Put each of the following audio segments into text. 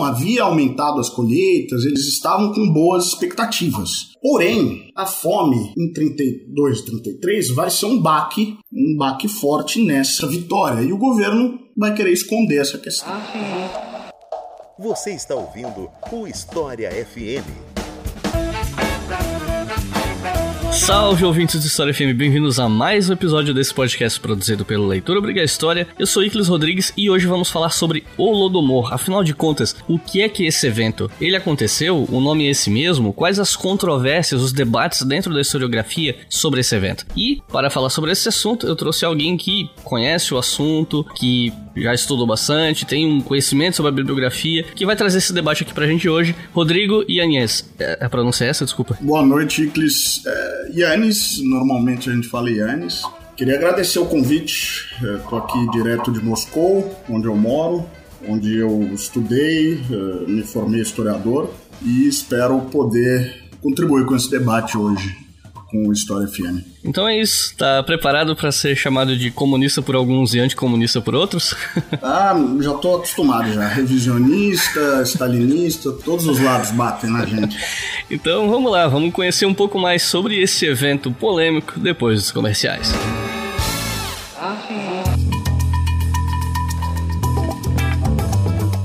havia aumentado as colheitas, eles estavam com boas expectativas. Porém, a fome em 32 e 33 vai ser um baque, um baque forte nessa vitória. E o governo vai querer esconder essa questão. Você está ouvindo o História FM. Salve ouvintes de História FM, bem-vindos a mais um episódio desse podcast produzido pelo Leitor Obriga História. Eu sou Iclis Rodrigues e hoje vamos falar sobre Holodomor. Afinal de contas, o que é que esse evento? Ele aconteceu? O nome é esse mesmo? Quais as controvérsias, os debates dentro da historiografia sobre esse evento? E para falar sobre esse assunto, eu trouxe alguém que conhece o assunto, que já estudou bastante, tem um conhecimento sobre a bibliografia, que vai trazer esse debate aqui pra gente hoje. Rodrigo Ianez. É, a pronúncia é essa? Desculpa. Boa noite, Iclis. É, normalmente a gente fala Yannis. Queria agradecer o convite. Estou aqui direto de Moscou, onde eu moro, onde eu estudei, é, me formei historiador e espero poder contribuir com esse debate hoje com o História FM. Então é isso. Tá preparado para ser chamado de comunista por alguns e anticomunista por outros? ah, já tô acostumado já. Revisionista, stalinista, todos os lados batem na gente. então vamos lá, vamos conhecer um pouco mais sobre esse evento polêmico depois dos comerciais.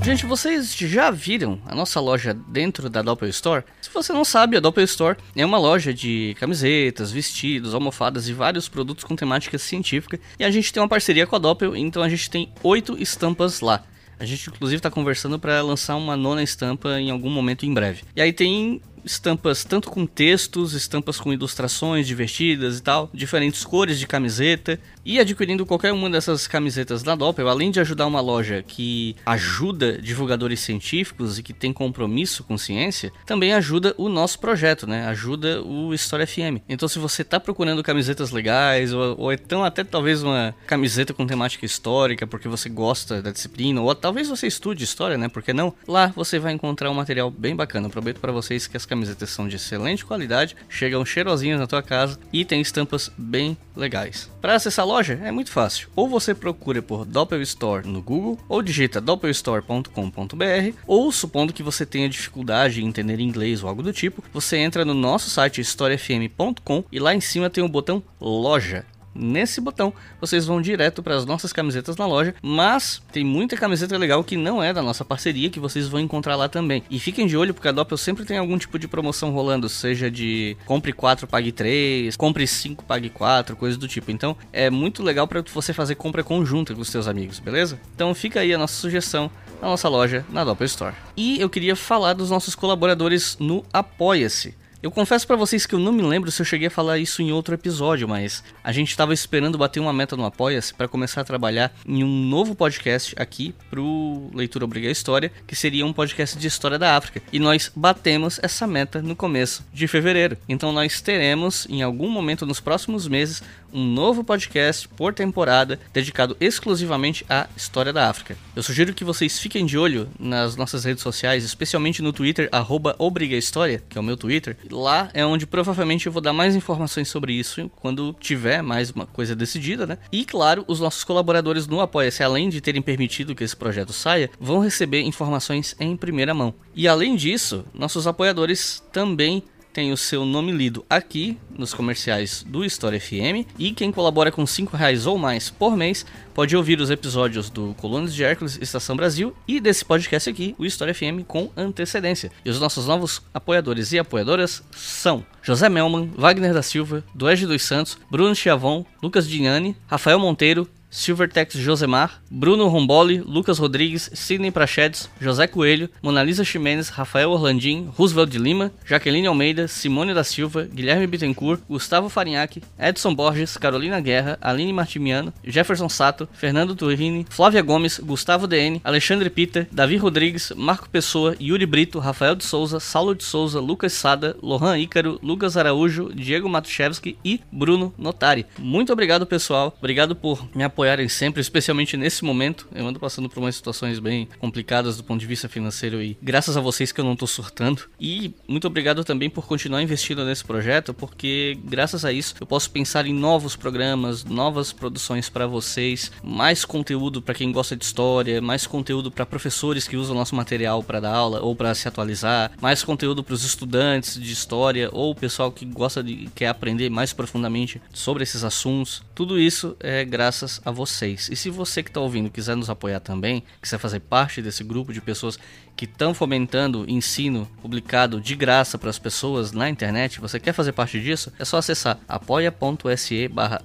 Gente, vocês já viram a nossa loja dentro da Doppel Store? Se você não sabe, a Doppel Store é uma loja de camisetas, vestidos, almofadas e vários produtos com temática científica. E a gente tem uma parceria com a Doppel, então a gente tem oito estampas lá. A gente inclusive está conversando para lançar uma nona estampa em algum momento em breve. E aí tem estampas tanto com textos, estampas com ilustrações divertidas e tal, diferentes cores de camiseta. E adquirindo qualquer uma dessas camisetas da Doppel, além de ajudar uma loja que ajuda divulgadores científicos e que tem compromisso com ciência, também ajuda o nosso projeto, né? Ajuda o História FM. Então, se você está procurando camisetas legais, ou, ou então até talvez uma camiseta com temática histórica, porque você gosta da disciplina, ou talvez você estude história, né? Porque não? Lá você vai encontrar um material bem bacana. Eu prometo para vocês que as camisetas são de excelente qualidade, chegam cheirosinhas na tua casa e tem estampas bem legais. Para acessar a loja é muito fácil. Ou você procura por Doppel Store no Google, ou digita doppelstore.com.br, ou supondo que você tenha dificuldade em entender inglês ou algo do tipo, você entra no nosso site historiafm.com e lá em cima tem o botão Loja. Nesse botão, vocês vão direto para as nossas camisetas na loja, mas tem muita camiseta legal que não é da nossa parceria que vocês vão encontrar lá também. E fiquem de olho porque a Doppel sempre tem algum tipo de promoção rolando, seja de compre 4 pague 3, compre 5 pague 4, coisa do tipo. Então, é muito legal para você fazer compra conjunta com os seus amigos, beleza? Então, fica aí a nossa sugestão na nossa loja na Doppel Store. E eu queria falar dos nossos colaboradores no Apoia-se. Eu confesso para vocês que eu não me lembro se eu cheguei a falar isso em outro episódio, mas a gente estava esperando bater uma meta no Apoia-se para começar a trabalhar em um novo podcast aqui pro Leitura Obriga História, que seria um podcast de história da África. E nós batemos essa meta no começo de fevereiro. Então nós teremos em algum momento nos próximos meses um novo podcast por temporada dedicado exclusivamente à história da África. Eu sugiro que vocês fiquem de olho nas nossas redes sociais, especialmente no Twitter @obrigahistoria, que é o meu Twitter Lá é onde provavelmente eu vou dar mais informações sobre isso quando tiver mais uma coisa decidida, né? E claro, os nossos colaboradores no Apoia-se, além de terem permitido que esse projeto saia, vão receber informações em primeira mão. E além disso, nossos apoiadores também tem o seu nome lido aqui nos comerciais do História FM e quem colabora com 5 reais ou mais por mês pode ouvir os episódios do Colunas de Hércules Estação Brasil e desse podcast aqui, o História FM, com antecedência. E os nossos novos apoiadores e apoiadoras são José Melman, Wagner da Silva, Duege dos Santos, Bruno Chiavon, Lucas Dignani, Rafael Monteiro, Silvertex Josemar, Bruno Romboli, Lucas Rodrigues, Sidney Prachedes, José Coelho, Monalisa Ximenes, Rafael Orlandim, Roosevelt de Lima, Jaqueline Almeida, Simone da Silva, Guilherme Bittencourt, Gustavo Farinhaque, Edson Borges, Carolina Guerra, Aline Martimiano, Jefferson Sato, Fernando Turini, Flávia Gomes, Gustavo DN, Alexandre Peter, Davi Rodrigues, Marco Pessoa, Yuri Brito, Rafael de Souza, Saulo de Souza, Lucas Sada, Lohan Ícaro, Lucas Araújo, Diego Matuszewski e Bruno Notari. Muito obrigado, pessoal. Obrigado por me apoiar apoiarem sempre, especialmente nesse momento. Eu ando passando por umas situações bem complicadas do ponto de vista financeiro e graças a vocês que eu não tô surtando. E muito obrigado também por continuar investindo nesse projeto, porque graças a isso eu posso pensar em novos programas, novas produções para vocês, mais conteúdo para quem gosta de história, mais conteúdo para professores que usam nosso material para dar aula ou para se atualizar, mais conteúdo para os estudantes de história ou o pessoal que gosta de quer aprender mais profundamente sobre esses assuntos. Tudo isso é graças a vocês. E se você que está ouvindo quiser nos apoiar também, quiser fazer parte desse grupo de pessoas que estão fomentando ensino publicado de graça para as pessoas na internet, você quer fazer parte disso? É só acessar apoia.se barra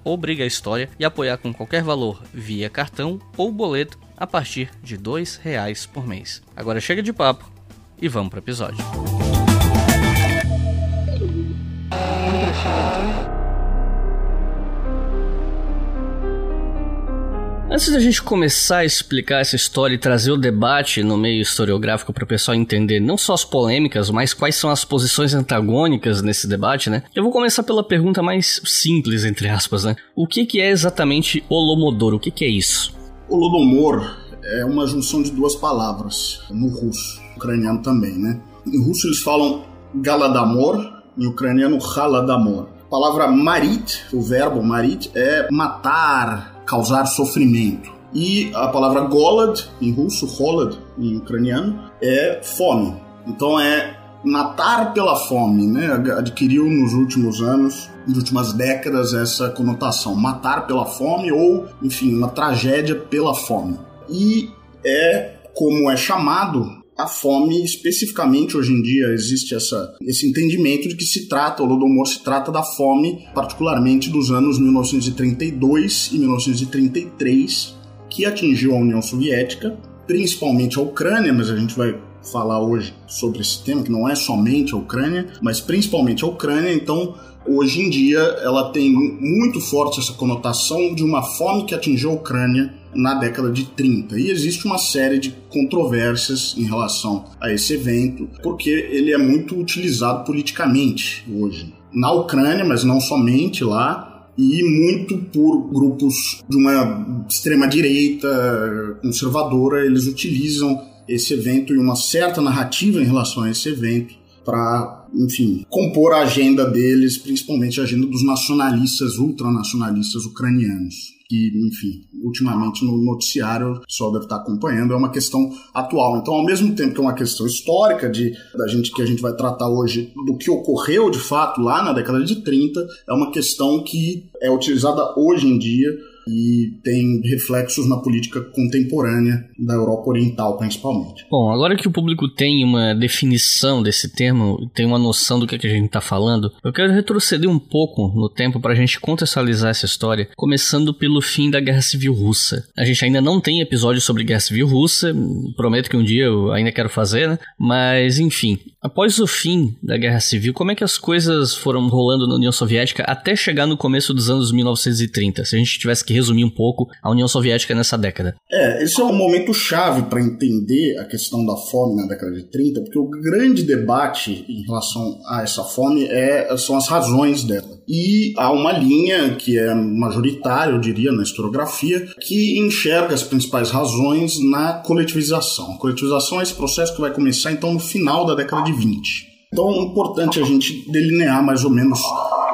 e apoiar com qualquer valor via cartão ou boleto a partir de R$ reais por mês. Agora chega de papo e vamos para o episódio. Antes da gente começar a explicar essa história e trazer o debate no meio historiográfico para o pessoal entender não só as polêmicas, mas quais são as posições antagônicas nesse debate, né? Eu vou começar pela pergunta mais simples, entre aspas, né? O que, que é exatamente Olomodor? O que, que é isso? Holodomor é uma junção de duas palavras, no russo, ucraniano também, né? Em russo eles falam Galadamor, em ucraniano Haladomor. A palavra marit, o verbo marit, é matar, causar sofrimento. E a palavra golad, em russo, holad, em ucraniano, é fome. Então é matar pela fome, né? Adquiriu nos últimos anos, nas últimas décadas, essa conotação. Matar pela fome ou, enfim, uma tragédia pela fome. E é como é chamado a fome, especificamente hoje em dia, existe essa, esse entendimento de que se trata, o Lodomor se trata da fome, particularmente dos anos 1932 e 1933, que atingiu a União Soviética, principalmente a Ucrânia, mas a gente vai falar hoje sobre esse tema, que não é somente a Ucrânia, mas principalmente a Ucrânia, então hoje em dia ela tem muito forte essa conotação de uma fome que atingiu a Ucrânia na década de 30. E existe uma série de controvérsias em relação a esse evento, porque ele é muito utilizado politicamente hoje. Na Ucrânia, mas não somente lá, e muito por grupos de uma extrema direita conservadora, eles utilizam esse evento e uma certa narrativa em relação a esse evento para, enfim, compor a agenda deles, principalmente a agenda dos nacionalistas, ultranacionalistas ucranianos. Que, enfim, ultimamente no noticiário o pessoal deve estar acompanhando, é uma questão atual. Então, ao mesmo tempo que é uma questão histórica de, da gente que a gente vai tratar hoje do que ocorreu de fato lá na década de 30, é uma questão que é utilizada hoje em dia e tem reflexos na política contemporânea da Europa Oriental, principalmente. Bom, agora que o público tem uma definição desse termo, tem uma noção do que, é que a gente está falando, eu quero retroceder um pouco no tempo para a gente contextualizar essa história, começando pelo fim da Guerra Civil Russa. A gente ainda não tem episódio sobre Guerra Civil Russa, prometo que um dia eu ainda quero fazer, né? Mas, enfim, após o fim da Guerra Civil, como é que as coisas foram rolando na União Soviética até chegar no começo dos anos 1930? Se a gente tivesse que que resumir um pouco a União Soviética nessa década. É, esse é um momento chave para entender a questão da fome na década de 30, porque o grande debate em relação a essa fome é, são as razões dela. E há uma linha que é majoritária, eu diria, na historiografia, que enxerga as principais razões na coletivização. A coletivização é esse processo que vai começar então no final da década de 20. Então é importante a gente delinear mais ou menos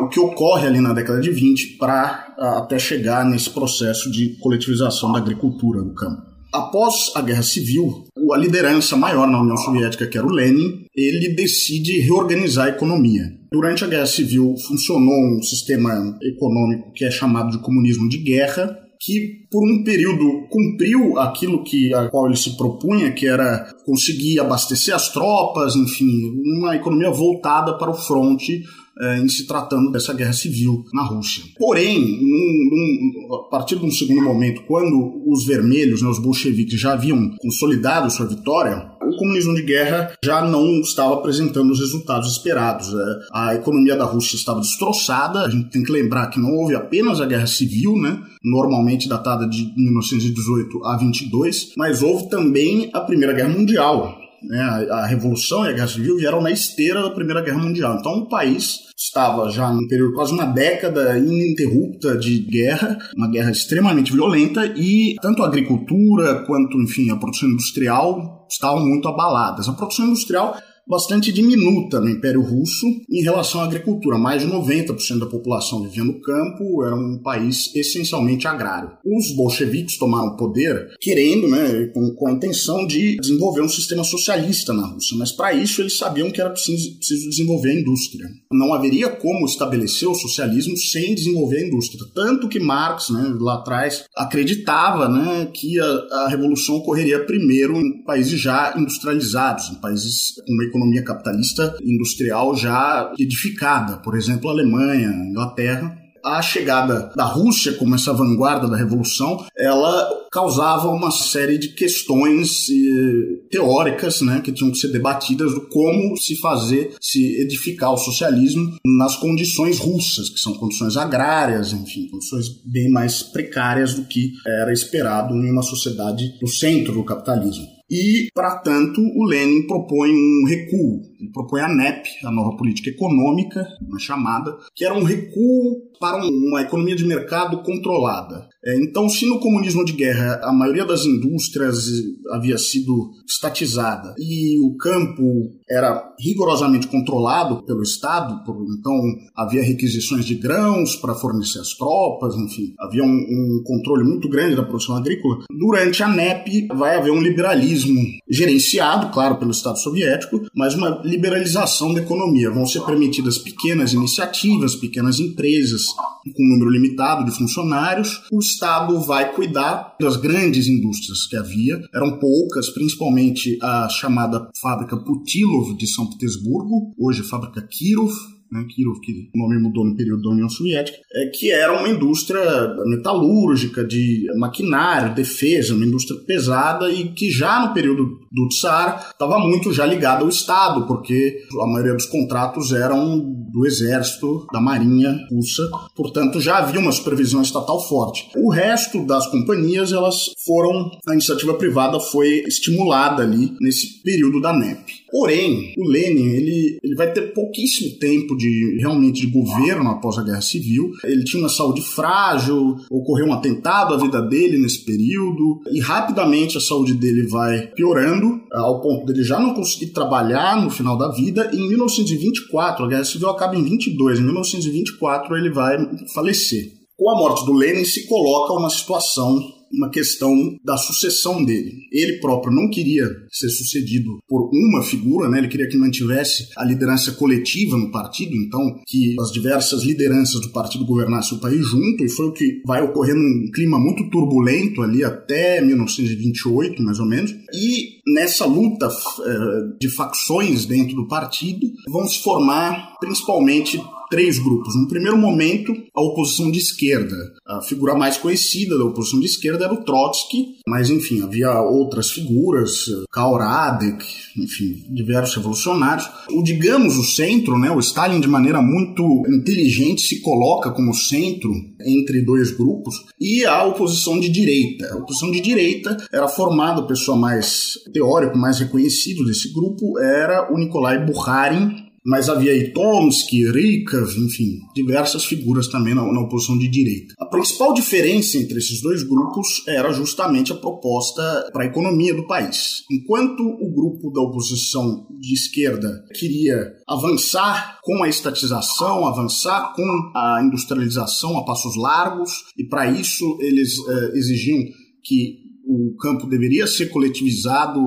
o que ocorre ali na década de 20 para até chegar nesse processo de coletivização da agricultura no campo. Após a Guerra Civil, a liderança maior na União Soviética, que era o Lenin, ele decide reorganizar a economia. Durante a Guerra Civil funcionou um sistema econômico que é chamado de comunismo de guerra, que por um período cumpriu aquilo que a qual ele se propunha, que era conseguir abastecer as tropas, enfim, uma economia voltada para o fronte é, em se tratando dessa guerra civil na Rússia. Porém, num, num, a partir de um segundo momento, quando os vermelhos, né, os bolcheviques, já haviam consolidado sua vitória, o comunismo de guerra já não estava apresentando os resultados esperados. É, a economia da Rússia estava destroçada, a gente tem que lembrar que não houve apenas a guerra civil, né, normalmente datada de 1918 a 22, mas houve também a Primeira Guerra Mundial, né, a, a, Revolução e a Guerra Civil vieram na esteira da Primeira Guerra Mundial. Então o país estava já num período quase uma década ininterrupta de guerra, uma guerra extremamente violenta e tanto a agricultura quanto, enfim, a produção industrial estavam muito abaladas. A produção industrial bastante diminuta no Império Russo em relação à agricultura. Mais de 90% da população vivia no campo, era um país essencialmente agrário. Os bolcheviques tomaram poder querendo, né, com, com a intenção de desenvolver um sistema socialista na Rússia, mas para isso eles sabiam que era preciso, preciso desenvolver a indústria. Não haveria como estabelecer o socialismo sem desenvolver a indústria. Tanto que Marx, né, lá atrás, acreditava né, que a, a revolução ocorreria primeiro em países já industrializados, em países com uma economia capitalista industrial já edificada, por exemplo, a Alemanha, a Inglaterra. A chegada da Rússia como essa vanguarda da revolução, ela causava uma série de questões eh, teóricas, né, que tinham que ser debatidas do como se fazer, se edificar o socialismo nas condições russas, que são condições agrárias, enfim, condições bem mais precárias do que era esperado em uma sociedade no centro do capitalismo. E, para tanto, o Lenin propõe um recuo. Ele propõe a NEP, a nova política econômica, uma chamada, que era um recuo para uma economia de mercado controlada. É, então, se no comunismo de guerra a maioria das indústrias havia sido estatizada e o campo era rigorosamente controlado pelo Estado, então havia requisições de grãos para fornecer as tropas, enfim, havia um, um, controle muito grande da produção agrícola. Durante a NEP vai haver um liberalismo gerenciado, claro, pelo Estado soviético, mas uma liberalização da economia. Vão ser permitidas pequenas iniciativas, pequenas empresas com um número limitado de funcionários. O Estado vai cuidar das grandes indústrias que havia, eram poucas, principalmente a chamada fábrica Putilov de São Petersburgo, hoje fábrica Kirov, né, Kirov, que o nome mudou no período da União Soviética, é, que era uma indústria metalúrgica, de maquinário, defesa, uma indústria pesada e que já no período do Tsar estava muito já ligada ao Estado, porque a maioria dos contratos eram do exército, da marinha russa, portanto já havia uma supervisão estatal forte. O resto das companhias, elas foram, a iniciativa privada foi estimulada ali nesse período da NEP. Porém, o Lenin ele, ele vai ter pouquíssimo tempo de realmente de governo após a Guerra Civil. Ele tinha uma saúde frágil, ocorreu um atentado à vida dele nesse período e rapidamente a saúde dele vai piorando ao ponto dele já não conseguir trabalhar no final da vida. E em 1924, a Guerra Civil acaba em 22. Em 1924 ele vai falecer. Com a morte do Lenin se coloca uma situação uma questão da sucessão dele. Ele próprio não queria ser sucedido por uma figura, né? ele queria que mantivesse a liderança coletiva no partido, então que as diversas lideranças do partido governassem o país junto, e foi o que vai ocorrer num clima muito turbulento ali até 1928, mais ou menos. E nessa luta eh, de facções dentro do partido vão se formar principalmente três grupos. No primeiro momento, a oposição de esquerda. A figura mais conhecida da oposição de esquerda era o Trotsky, mas enfim, havia outras figuras, Karl Radek, enfim, diversos revolucionários. O, digamos, o centro, né, o Stalin de maneira muito inteligente se coloca como centro entre dois grupos, e a oposição de direita. A oposição de direita era formada, a pessoa mais teórico, mais reconhecido desse grupo era o Nikolai Bukharin, mas havia aí Tomsky, Rykov, enfim, diversas figuras também na, na, oposição de direita. A principal diferença entre esses dois grupos era justamente a proposta para a economia do país. Enquanto o grupo da oposição de esquerda queria avançar com a estatização, avançar com a industrialização a passos largos, e para isso eles eh, exigiam que o campo deveria ser coletivizado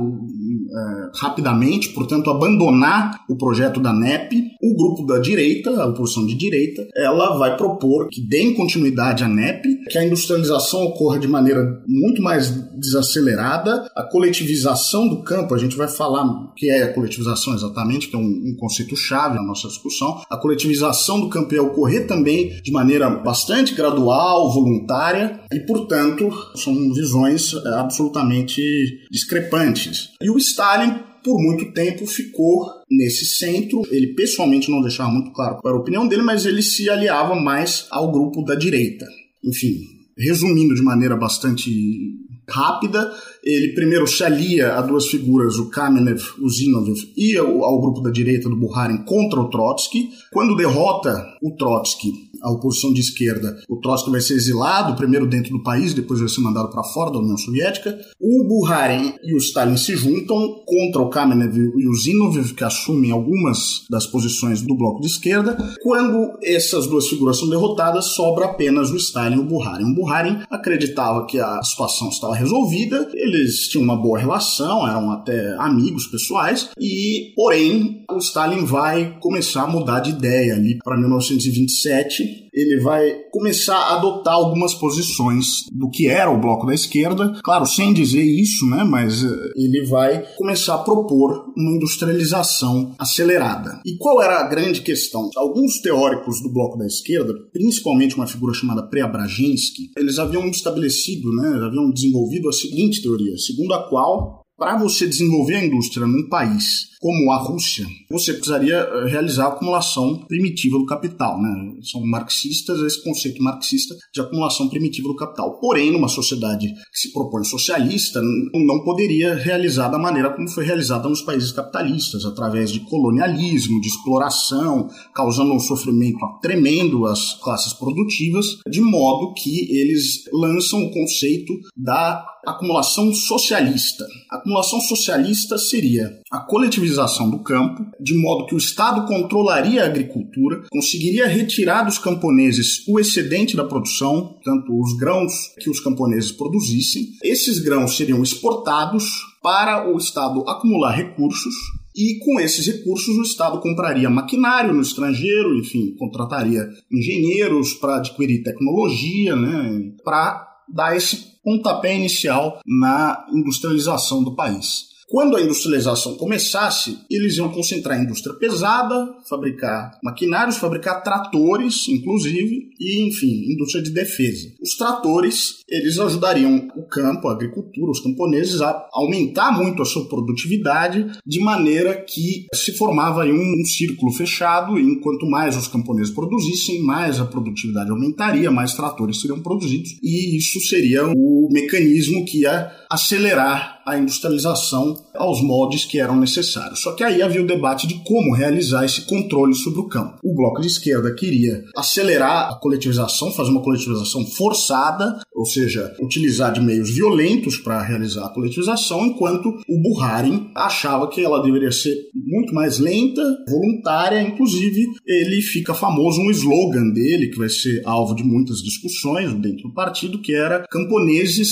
uh, rapidamente, portanto, abandonar o projeto da NEP. O grupo da direita, a oposição de direita, ela vai propor que deem continuidade à NEP, que a industrialização ocorra de maneira muito mais desacelerada, a coletivização do campo, a gente vai falar o que é a coletivização exatamente, que é um, um conceito chave na nossa discussão. A coletivização do campo ia ocorrer também de maneira bastante gradual, voluntária, e, portanto, são visões eh, absolutamente discrepantes. E o Stalin por muito tempo ficou nesse centro. Ele pessoalmente não deixava muito claro qual era a opinião dele, mas ele se aliava mais ao grupo da direita. Enfim, resumindo de maneira bastante rápida, ele primeiro se alia a duas figuras, o Kamenev, o Zinoviev e ao, ao grupo da direita do Bukharin contra o Trotsky. Quando derrota o Trotsky, a oposição de esquerda, o Trotsky vai ser exilado, primeiro dentro do país, depois vai ser mandado para fora da União Soviética. O Bukharin e o Stalin se juntam contra o Kamenev e o Zinoviev, que assumem algumas das posições do bloco de esquerda. Quando essas duas figuras são derrotadas, sobra apenas o Stalin e o Bukharin. O Bukharin acreditava que a situação estava resolvida, eles tinham uma boa relação, eram até amigos pessoais, e porém o Stalin vai começar a mudar de ideia ali para 1927 ele vai começar a adotar algumas posições do que era o bloco da esquerda, claro, sem dizer isso, né, mas eh, ele vai começar a propor uma industrialização acelerada. E qual era a grande questão? Alguns teóricos do bloco da esquerda, principalmente uma figura chamada Preobrajensky, eles haviam estabelecido, né, haviam desenvolvido a seguinte teoria, segundo a qual para você desenvolver a indústria num país como a Rússia, você precisaria eh, realizar a acumulação primitiva do capital. Né? São marxistas esse conceito marxista de acumulação primitiva do capital. Porém, numa sociedade que se propõe socialista, não poderia realizar da maneira como foi realizada nos países capitalistas, através de colonialismo, de exploração, causando um sofrimento tremendo às classes produtivas, de modo que eles lançam o conceito da acumulação socialista. A acumulação socialista seria a coletivização do campo, de modo que o Estado controlaria a agricultura, conseguiria retirar dos camponeses o excedente da produção, tanto os grãos que os camponeses produzissem. Esses grãos seriam exportados para o Estado acumular recursos e com esses recursos o Estado compraria maquinário no estrangeiro, enfim, contrataria engenheiros para adquirir tecnologia, né, para dar esse pontapé inicial na industrialização do país. Quando a industrialização começasse, eles iam concentrar a indústria pesada, fabricar maquinários, fabricar tratores, inclusive, e, enfim, indústria de defesa. Os tratores, eles ajudariam o campo, a agricultura, os camponeses a aumentar muito a sua produtividade, de maneira que se formava um, um círculo fechado, e enquanto mais os camponeses produzissem, mais a produtividade aumentaria, mais tratores seriam produzidos, e isso seria o mecanismo que ia acelerar a industrialização aos moldes que eram necessários. Só que aí havia o debate de como realizar esse controle sobre o campo. O bloco de esquerda queria acelerar a coletivização, fazer uma coletivização forçada, ou seja, utilizar de meios violentos para realizar a coletivização, enquanto o Buharin achava que ela deveria ser muito mais lenta, voluntária, inclusive ele fica famoso um slogan dele que vai ser alvo de muitas discussões dentro do partido, que era camponeses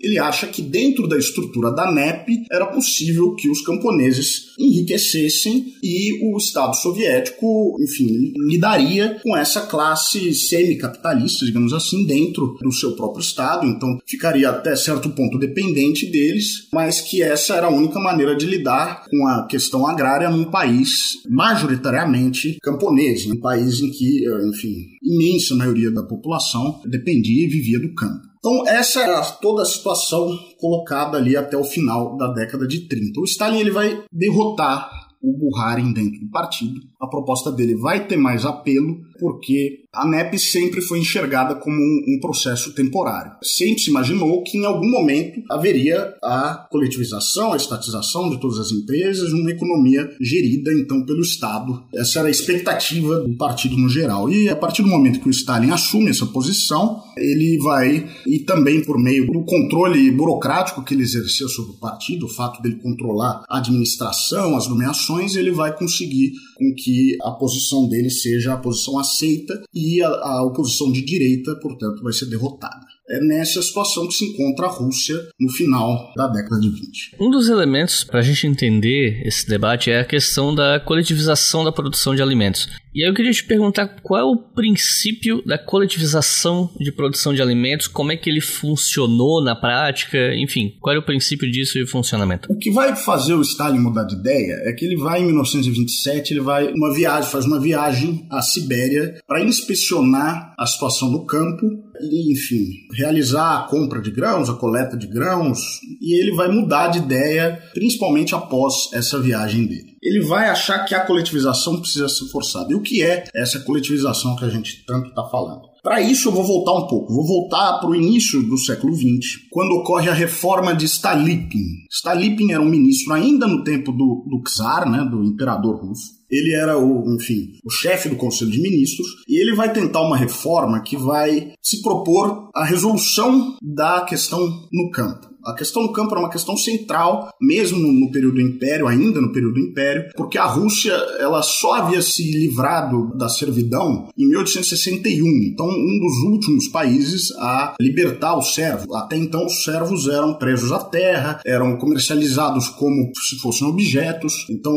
Ele acha que dentro da estrutura da NEP era possível que os camponeses enriquecessem e o Estado soviético, enfim, lidaria com essa classe semi-capitalista, digamos assim, dentro do seu próprio Estado, então ficaria até certo ponto dependente deles, mas que essa era a única maneira de lidar com a questão agrária num país majoritariamente camponês, um país em que, enfim, imensa maioria da população dependia e vivia do campo. Então, essa era toda a situação colocada ali até o final da década de 30. O Stalin ele vai derrotar o Buharin dentro do partido. A proposta dele vai ter mais apelo, porque a NEP sempre foi enxergada como um, um, processo temporário. Sempre se imaginou que em algum momento haveria a coletivização, a estatização de todas as empresas, uma economia gerida então pelo Estado. Essa era a expectativa do partido no geral. E a partir do momento que o Stalin assume essa posição, ele vai, e também por meio do controle burocrático que ele exercia sobre o partido, o fato dele controlar a administração, as nomeações, ele vai conseguir com que a posição dele seja a posição aceita e a, a oposição de direita, portanto, vai ser derrotada. É nessa situação que se encontra a Rússia no final da década de 20. Um dos elementos para a gente entender esse debate é a questão da coletivização da produção de alimentos. E aí eu queria te perguntar qual é o princípio da coletivização de produção de alimentos, como é que ele funcionou na prática, enfim, qual é o princípio disso e o funcionamento? O que vai fazer o Stalin mudar de ideia é que ele vai em 1927, ele vai uma viagem, faz uma viagem à Sibéria para inspecionar a situação do campo e, enfim, realizar a compra de grãos, a coleta de grãos, e ele vai mudar de ideia, principalmente após essa viagem dele ele vai achar que a coletivização precisa ser forçada. E o que é essa coletivização que a gente tanto está falando? Para isso eu vou voltar um pouco, vou voltar para o início do século XX, quando ocorre a reforma de Stolypin. Stolypin era um ministro ainda no tempo do, do czar, né, do imperador russo. Ele era o, enfim, o chefe do Conselho de Ministros e ele vai tentar uma reforma que vai se propor a resolução da questão no campo. A questão do campo era uma questão central, mesmo no período do Império, ainda no período do Império, porque a Rússia ela só havia se livrado da servidão em 1861. Então, um dos últimos países a libertar os servos. Até então, os servos eram presos à terra, eram comercializados como se fossem objetos. Então,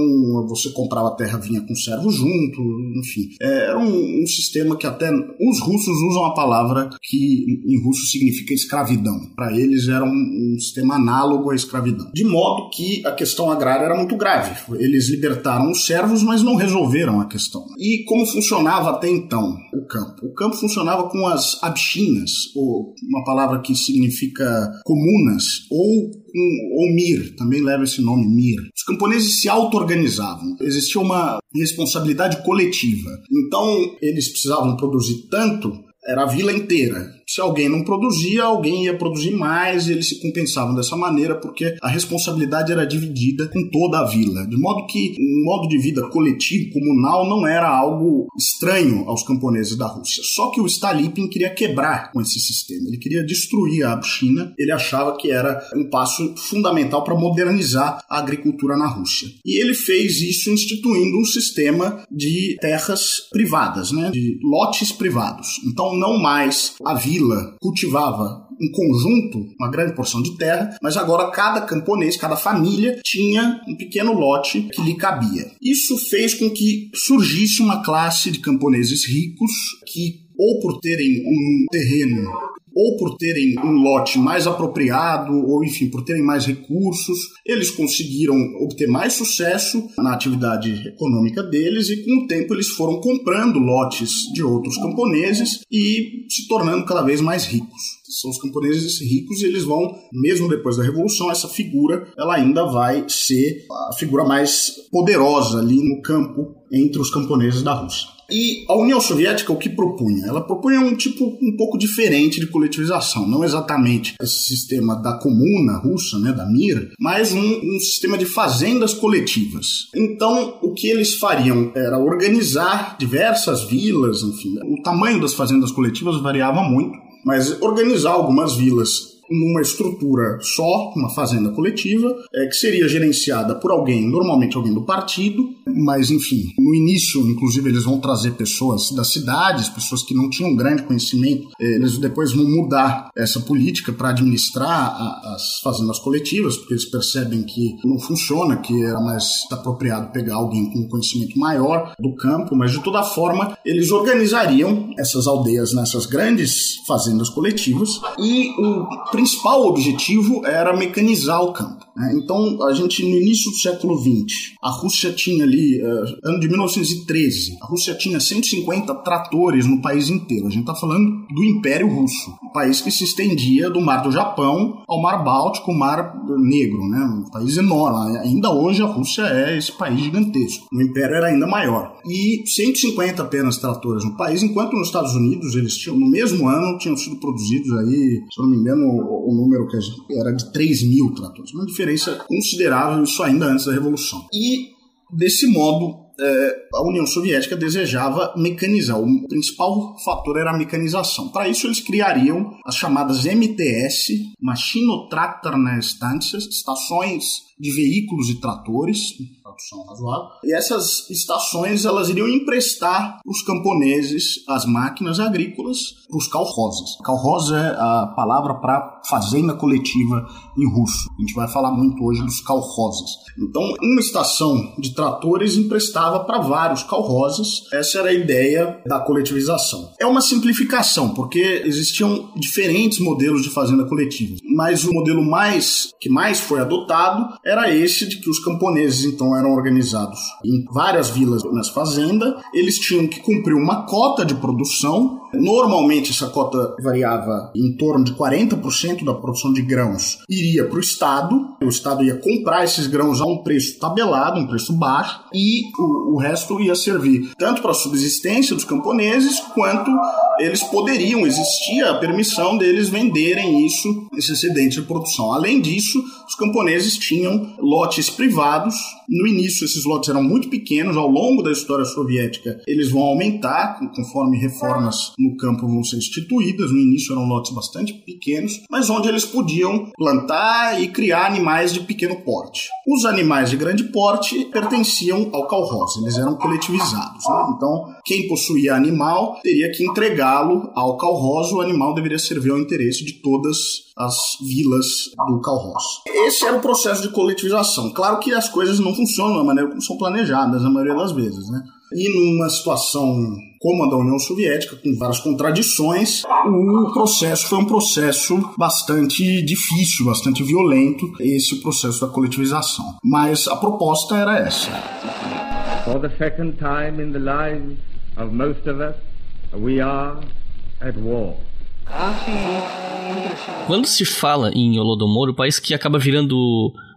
você comprava a terra, vinha com servo junto, enfim. É, era um, um sistema que até os russos usam a palavra que em russo significa escravidão. Para eles era um um sistema análogo à escravidão. De modo que a questão agrária era muito grave. Eles libertaram os servos, mas não resolveram a questão. E como funcionava até então o campo? O campo funcionava com as abchinas, ou uma palavra que significa comunas, ou ou MIR, também leva esse nome, MIR. Os camponeses se auto-organizavam. Existia uma responsabilidade coletiva. Então, eles precisavam produzir tanto, era a vila inteira. Se alguém não produzia, alguém ia produzir mais, e eles se compensavam dessa maneira porque a responsabilidade era dividida com toda a vila. De modo que um modo de vida coletivo, comunal, não era algo estranho aos camponeses da Rússia. Só que o Stalin queria quebrar com esse sistema. Ele queria destruir a China. Ele achava que era um passo fundamental para modernizar a agricultura na Rússia. E ele fez isso instituindo um sistema de terras privadas, né? de lotes privados. Então não mais a vila vila cultivava um conjunto, uma grande porção de terra, mas agora cada camponês, cada família tinha um pequeno lote que lhe cabia. Isso fez com que surgisse uma classe de camponeses ricos que, ou por terem um terreno ou por terem um lote mais apropriado, ou enfim, por terem mais recursos, eles conseguiram obter mais sucesso na atividade econômica deles e com o tempo eles foram comprando lotes de outros camponeses e se tornando cada vez mais ricos. São os camponeses ricos e eles vão, mesmo depois da revolução, essa figura ela ainda vai ser a figura mais poderosa ali no campo entre os camponeses da Rússia. E a União Soviética o que propunha? Ela propunha um tipo um pouco diferente de coletivização, não exatamente esse sistema da comuna russa, né, da Mir, mas um, um sistema de fazendas coletivas. Então, o que eles fariam era organizar diversas vilas, enfim, o tamanho das fazendas coletivas variava muito, mas organizar algumas vilas numa estrutura só, uma fazenda coletiva, é, que seria gerenciada por alguém, normalmente alguém do partido, mas enfim, no início, inclusive, eles vão trazer pessoas das cidades, pessoas que não tinham grande conhecimento, é, eles depois vão mudar essa política para administrar a, as fazendas coletivas, porque eles percebem que não funciona, que era mais apropriado pegar alguém com conhecimento maior do campo, mas de toda forma, eles organizariam essas aldeias nessas grandes fazendas coletivas e o principal objetivo era mecanizar o campo. Né? Então, a gente, no início do século XX, a Rússia tinha ali, uh, ano de 1913, a Rússia tinha 150 tratores no país inteiro. A gente está falando do Império Russo, um país que se estendia do Mar do Japão ao Mar Báltico, o Mar Negro, né? um país enorme. Ainda hoje a Rússia é esse país gigantesco. O Império era ainda maior. E 150 apenas tratores no país, enquanto nos Estados Unidos eles tinham, no mesmo ano, tinham sido produzidos aí, se eu não me engano, o, o número que era de 3 mil tratores. Uma diferença considerável, isso ainda antes da Revolução. E, desse modo, é, a União Soviética desejava mecanizar. O principal fator era a mecanização. Para isso, eles criariam as chamadas MTS, Machinotractorne Stances, estações de veículos e tratores, tradução razoável. E essas estações elas iriam emprestar os camponeses as máquinas agrícolas para os calrosas. Calrosa é a palavra para fazenda coletiva em russo. A gente vai falar muito hoje dos calrosas. Então, uma estação de tratores emprestava para vários calrosas. Essa era a ideia da coletivização. É uma simplificação, porque existiam diferentes modelos de fazenda coletiva, mas o modelo mais que mais foi adotado era esse de que os camponeses então eram organizados em várias vilas nas fazendas, eles tinham que cumprir uma cota de produção Normalmente essa cota variava em torno de 40% da produção de grãos iria para o Estado, o Estado ia comprar esses grãos a um preço tabelado, um preço baixo, e o, o resto ia servir tanto para a subsistência dos camponeses, quanto eles poderiam, existia a permissão deles venderem isso, esse excedente de produção. Além disso, os camponeses tinham lotes privados. No início, esses lotes eram muito pequenos, ao longo da história soviética, eles vão aumentar conforme reformas no campo vão ser instituídas. No início eram lotes bastante pequenos, mas onde eles podiam plantar e criar animais de pequeno porte. Os animais de grande porte pertenciam ao calroz, eles eram coletivizados. Né? Então, quem possuía animal teria que entregá-lo ao calroz, o animal deveria servir ao interesse de todas as vilas do calroz. Esse era o processo de coletivização. Claro que as coisas não funcionam da maneira como são planejadas, na maioria das vezes, né? E numa situação como a da União Soviética, com várias contradições, o processo foi um processo bastante difícil, bastante violento, esse processo da coletivização. Mas a proposta era essa. For the second time in the lives of most of us, we are at war. Quando se fala em Holodomor, o país que acaba virando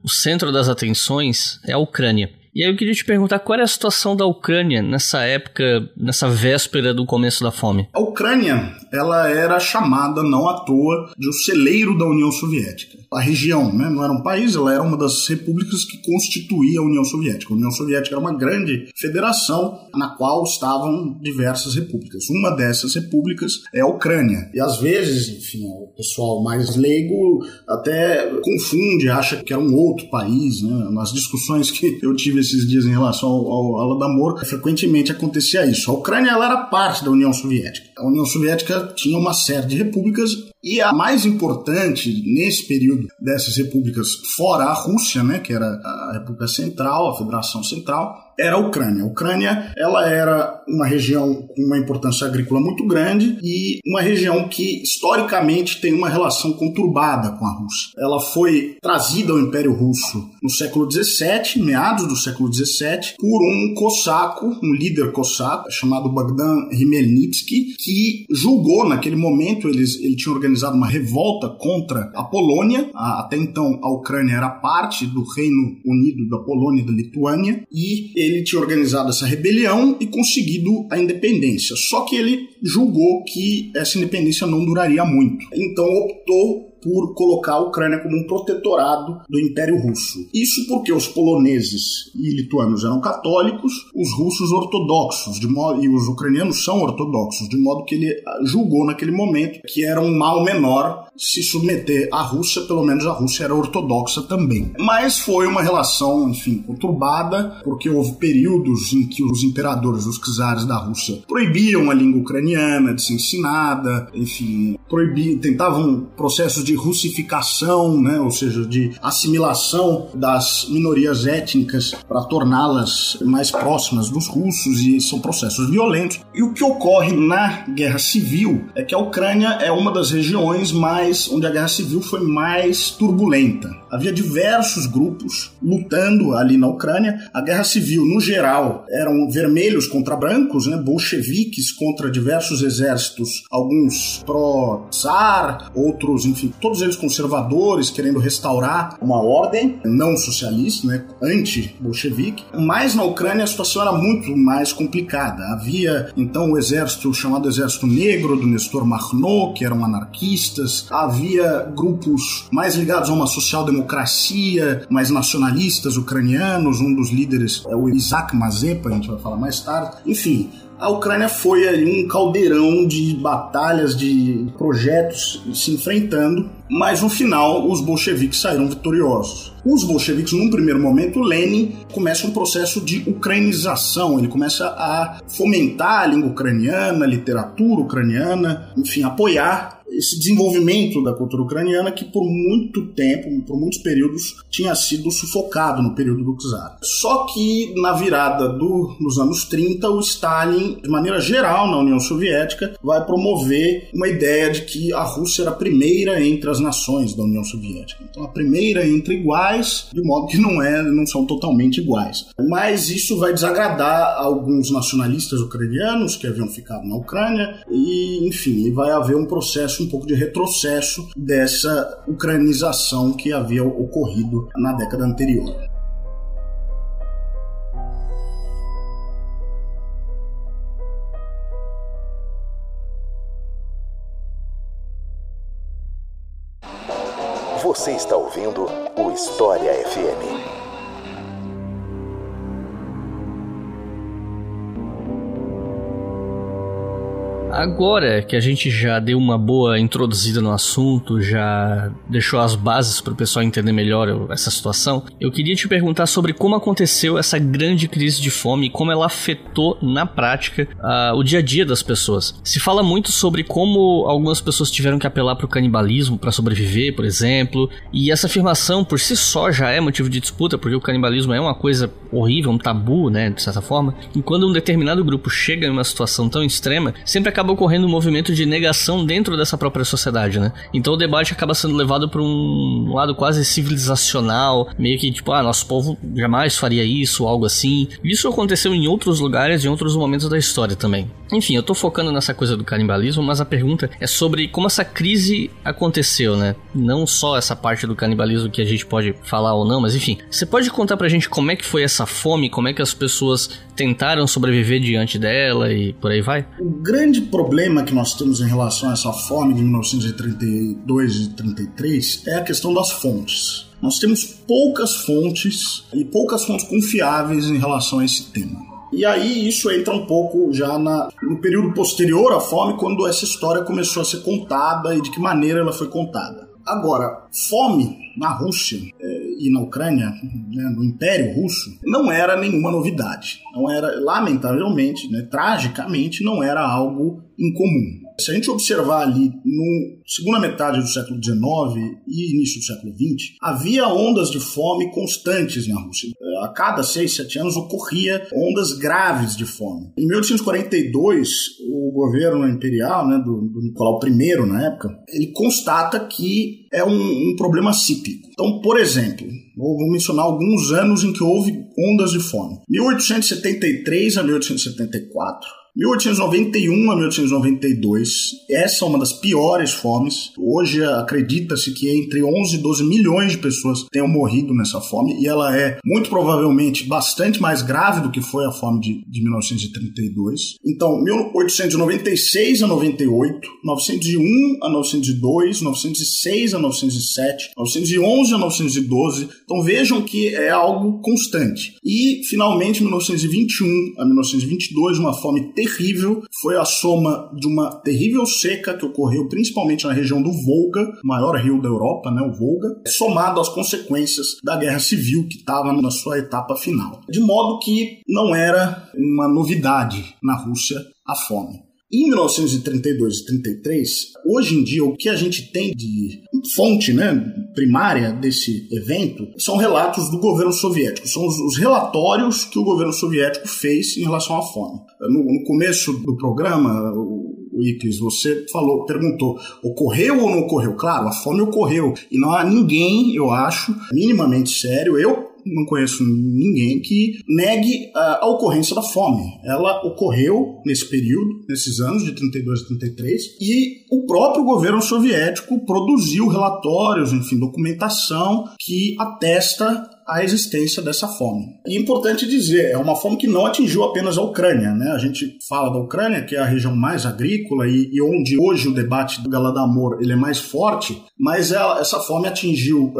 o centro das atenções é a Ucrânia. E aí eu queria te perguntar qual era a situação da Ucrânia nessa época, nessa véspera do começo da fome. A Ucrânia, ela era chamada não à toa de o celeiro da União Soviética. A região, né, não era um país, ela era uma das repúblicas que constituía a União Soviética. A União Soviética era uma grande federação na qual estavam diversas repúblicas. Uma dessas repúblicas é a Ucrânia. E às vezes, enfim, o pessoal mais leigo até confunde, acha que era um outro país, né? Nas discussões que eu tive esses dias em relação ao, ao Holodomor, frequentemente acontecia isso. A Ucrânia ela era parte da União Soviética. A União Soviética tinha uma série de repúblicas e a mais importante nesse período dessas repúblicas, fora a Rússia, né, que era a República Central, a Federação Central, era a Ucrânia. A Ucrânia ela era uma região com uma importância agrícola muito grande e uma região que historicamente tem uma relação conturbada com a Rússia. Ela foi trazida ao Império Russo no século XVII, meados do século XVII, por um cossaco, um líder cossaco chamado Bogdan Hmelnitsky, que julgou naquele momento eles ele tinha organizado uma revolta contra a Polônia. Até então a Ucrânia era parte do Reino Unido da Polônia e da Lituânia e ele tinha organizado essa rebelião e conseguido a independência. Só que ele julgou que essa independência não duraria muito. Então optou por colocar a Ucrânia como um protetorado do Império Russo. Isso porque os poloneses e lituanos eram católicos, os russos ortodoxos, modo, e os ucranianos são ortodoxos, de modo que ele julgou naquele momento que era um mal menor se submeter à Rússia, pelo menos a Rússia era ortodoxa também. Mas foi uma relação, enfim, conturbada, porque houve períodos em que os imperadores, os czares da Rússia, proibiam a língua ucraniana de ser ensinada, enfim, proibiam, tentavam processos de russificação, né, ou seja, de assimilação das minorias étnicas para torná-las mais próximas dos russos e são processos violentos. E o que ocorre na guerra civil é que a Ucrânia é uma das regiões mais onde a guerra civil foi mais turbulenta. Havia diversos grupos lutando ali na Ucrânia. A guerra civil, no geral, eram vermelhos contra brancos, né, bolcheviques contra diversos exércitos, alguns pró-tsar, outros, enfim, todos eles conservadores, querendo restaurar uma ordem não socialista, né, anti-bolchevique. Mas na Ucrânia a situação era muito mais complicada. Havia então o exército chamado Exército Negro do Nestor Makhno, que eram anarquistas. Havia grupos mais ligados a uma social-democracia, mais nacionalistas ucranianos. Um dos líderes é o Isaac Mazepa, a gente vai falar mais tarde. Enfim, a Ucrânia foi ali um caldeirão de batalhas, de projetos se enfrentando, mas no final os bolcheviques saíram vitoriosos. Os bolcheviques, num primeiro momento, Lenin começa um processo de ucranização, ele começa a fomentar a língua ucraniana, a literatura ucraniana, enfim, apoiar esse desenvolvimento da cultura ucraniana que por muito tempo, por muitos períodos, tinha sido sufocado no período do czar. Só que na virada do, dos anos 30, o Stalin, de maneira geral na União Soviética, vai promover uma ideia de que a Rússia era a primeira entre as nações da União Soviética. Então a primeira entre iguais, de modo que não é, não são totalmente iguais. Mas isso vai desagradar alguns nacionalistas ucranianos que haviam ficado na Ucrânia e, enfim, vai haver um processo um pouco de retrocesso dessa ucranização que havia ocorrido na década anterior. Você está ouvindo o História FM. Agora que a gente já deu uma boa introduzida no assunto, já deixou as bases para o pessoal entender melhor essa situação, eu queria te perguntar sobre como aconteceu essa grande crise de fome e como ela afetou na prática uh, o dia a dia das pessoas. Se fala muito sobre como algumas pessoas tiveram que apelar para o canibalismo para sobreviver, por exemplo, e essa afirmação por si só já é motivo de disputa, porque o canibalismo é uma coisa horrível, um tabu, né, de certa forma. E quando um determinado grupo chega em uma situação tão extrema, sempre acaba ocorrendo um movimento de negação dentro dessa própria sociedade, né? Então o debate acaba sendo levado para um lado quase civilizacional, meio que tipo, ah, nosso povo jamais faria isso, algo assim. Isso aconteceu em outros lugares, em outros momentos da história também. Enfim, eu tô focando nessa coisa do canibalismo, mas a pergunta é sobre como essa crise aconteceu, né? Não só essa parte do canibalismo que a gente pode falar ou não, mas enfim. Você pode contar pra gente como é que foi essa fome, como é que as pessoas tentaram sobreviver diante dela e por aí vai? O grande problema que nós temos em relação a essa fome de 1932 e 33 é a questão das fontes. Nós temos poucas fontes e poucas fontes confiáveis em relação a esse tema. E aí isso entra um pouco já na, no período posterior à fome, quando essa história começou a ser contada e de que maneira ela foi contada. Agora, fome na Rússia é, e na Ucrânia, né, no Império Russo, não era nenhuma novidade. Não era, lamentavelmente, né, tragicamente, não era algo incomum. Se a gente observar ali no segunda metade do século XIX e início do século XX, havia ondas de fome constantes na Rússia. A cada seis, sete anos ocorria ondas graves de fome. Em 1842, o governo imperial, né, do, do Nicolau I na época, ele constata que é um, um problema cíclico. Então, por exemplo, vou mencionar alguns anos em que houve ondas de fome. 1873 a 1874. 1891 a 1892, essa é uma das piores fomes. Hoje acredita-se que entre 11 e 12 milhões de pessoas tenham morrido nessa fome e ela é muito provavelmente bastante mais grave do que foi a fome de, de 1932. Então, 1896 a 98, 901 a 902, 906 a 907, 911 a 912. Então vejam que é algo constante. E finalmente 1921 a 1922, uma fome terrível terrível foi a soma de uma terrível seca que ocorreu principalmente na região do Volga, maior rio da Europa, né, o Volga, somado às consequências da guerra civil que estava na sua etapa final. De modo que não era uma novidade na Rússia a fome. Em 1932 e 33, hoje em dia, o que a gente tem de fonte né, primária desse evento são relatos do governo soviético, são os, os relatórios que o governo soviético fez em relação à fome. No, no começo do programa, o, Iclis, você falou, perguntou, ocorreu ou não ocorreu? Claro, a fome ocorreu. E não há ninguém, eu acho, minimamente sério, eu não conheço ninguém que negue a, ocorrência da fome. Ela ocorreu nesse período, nesses anos de 32 a 33, e o próprio governo soviético produziu relatórios, enfim, documentação que atesta a existência dessa fome. E importante dizer, é uma fome que não atingiu apenas a Ucrânia, né? A gente fala da Ucrânia, que é a região mais agrícola e, e onde hoje o debate do Galadamor ele é mais forte, mas ela, essa fome atingiu uh,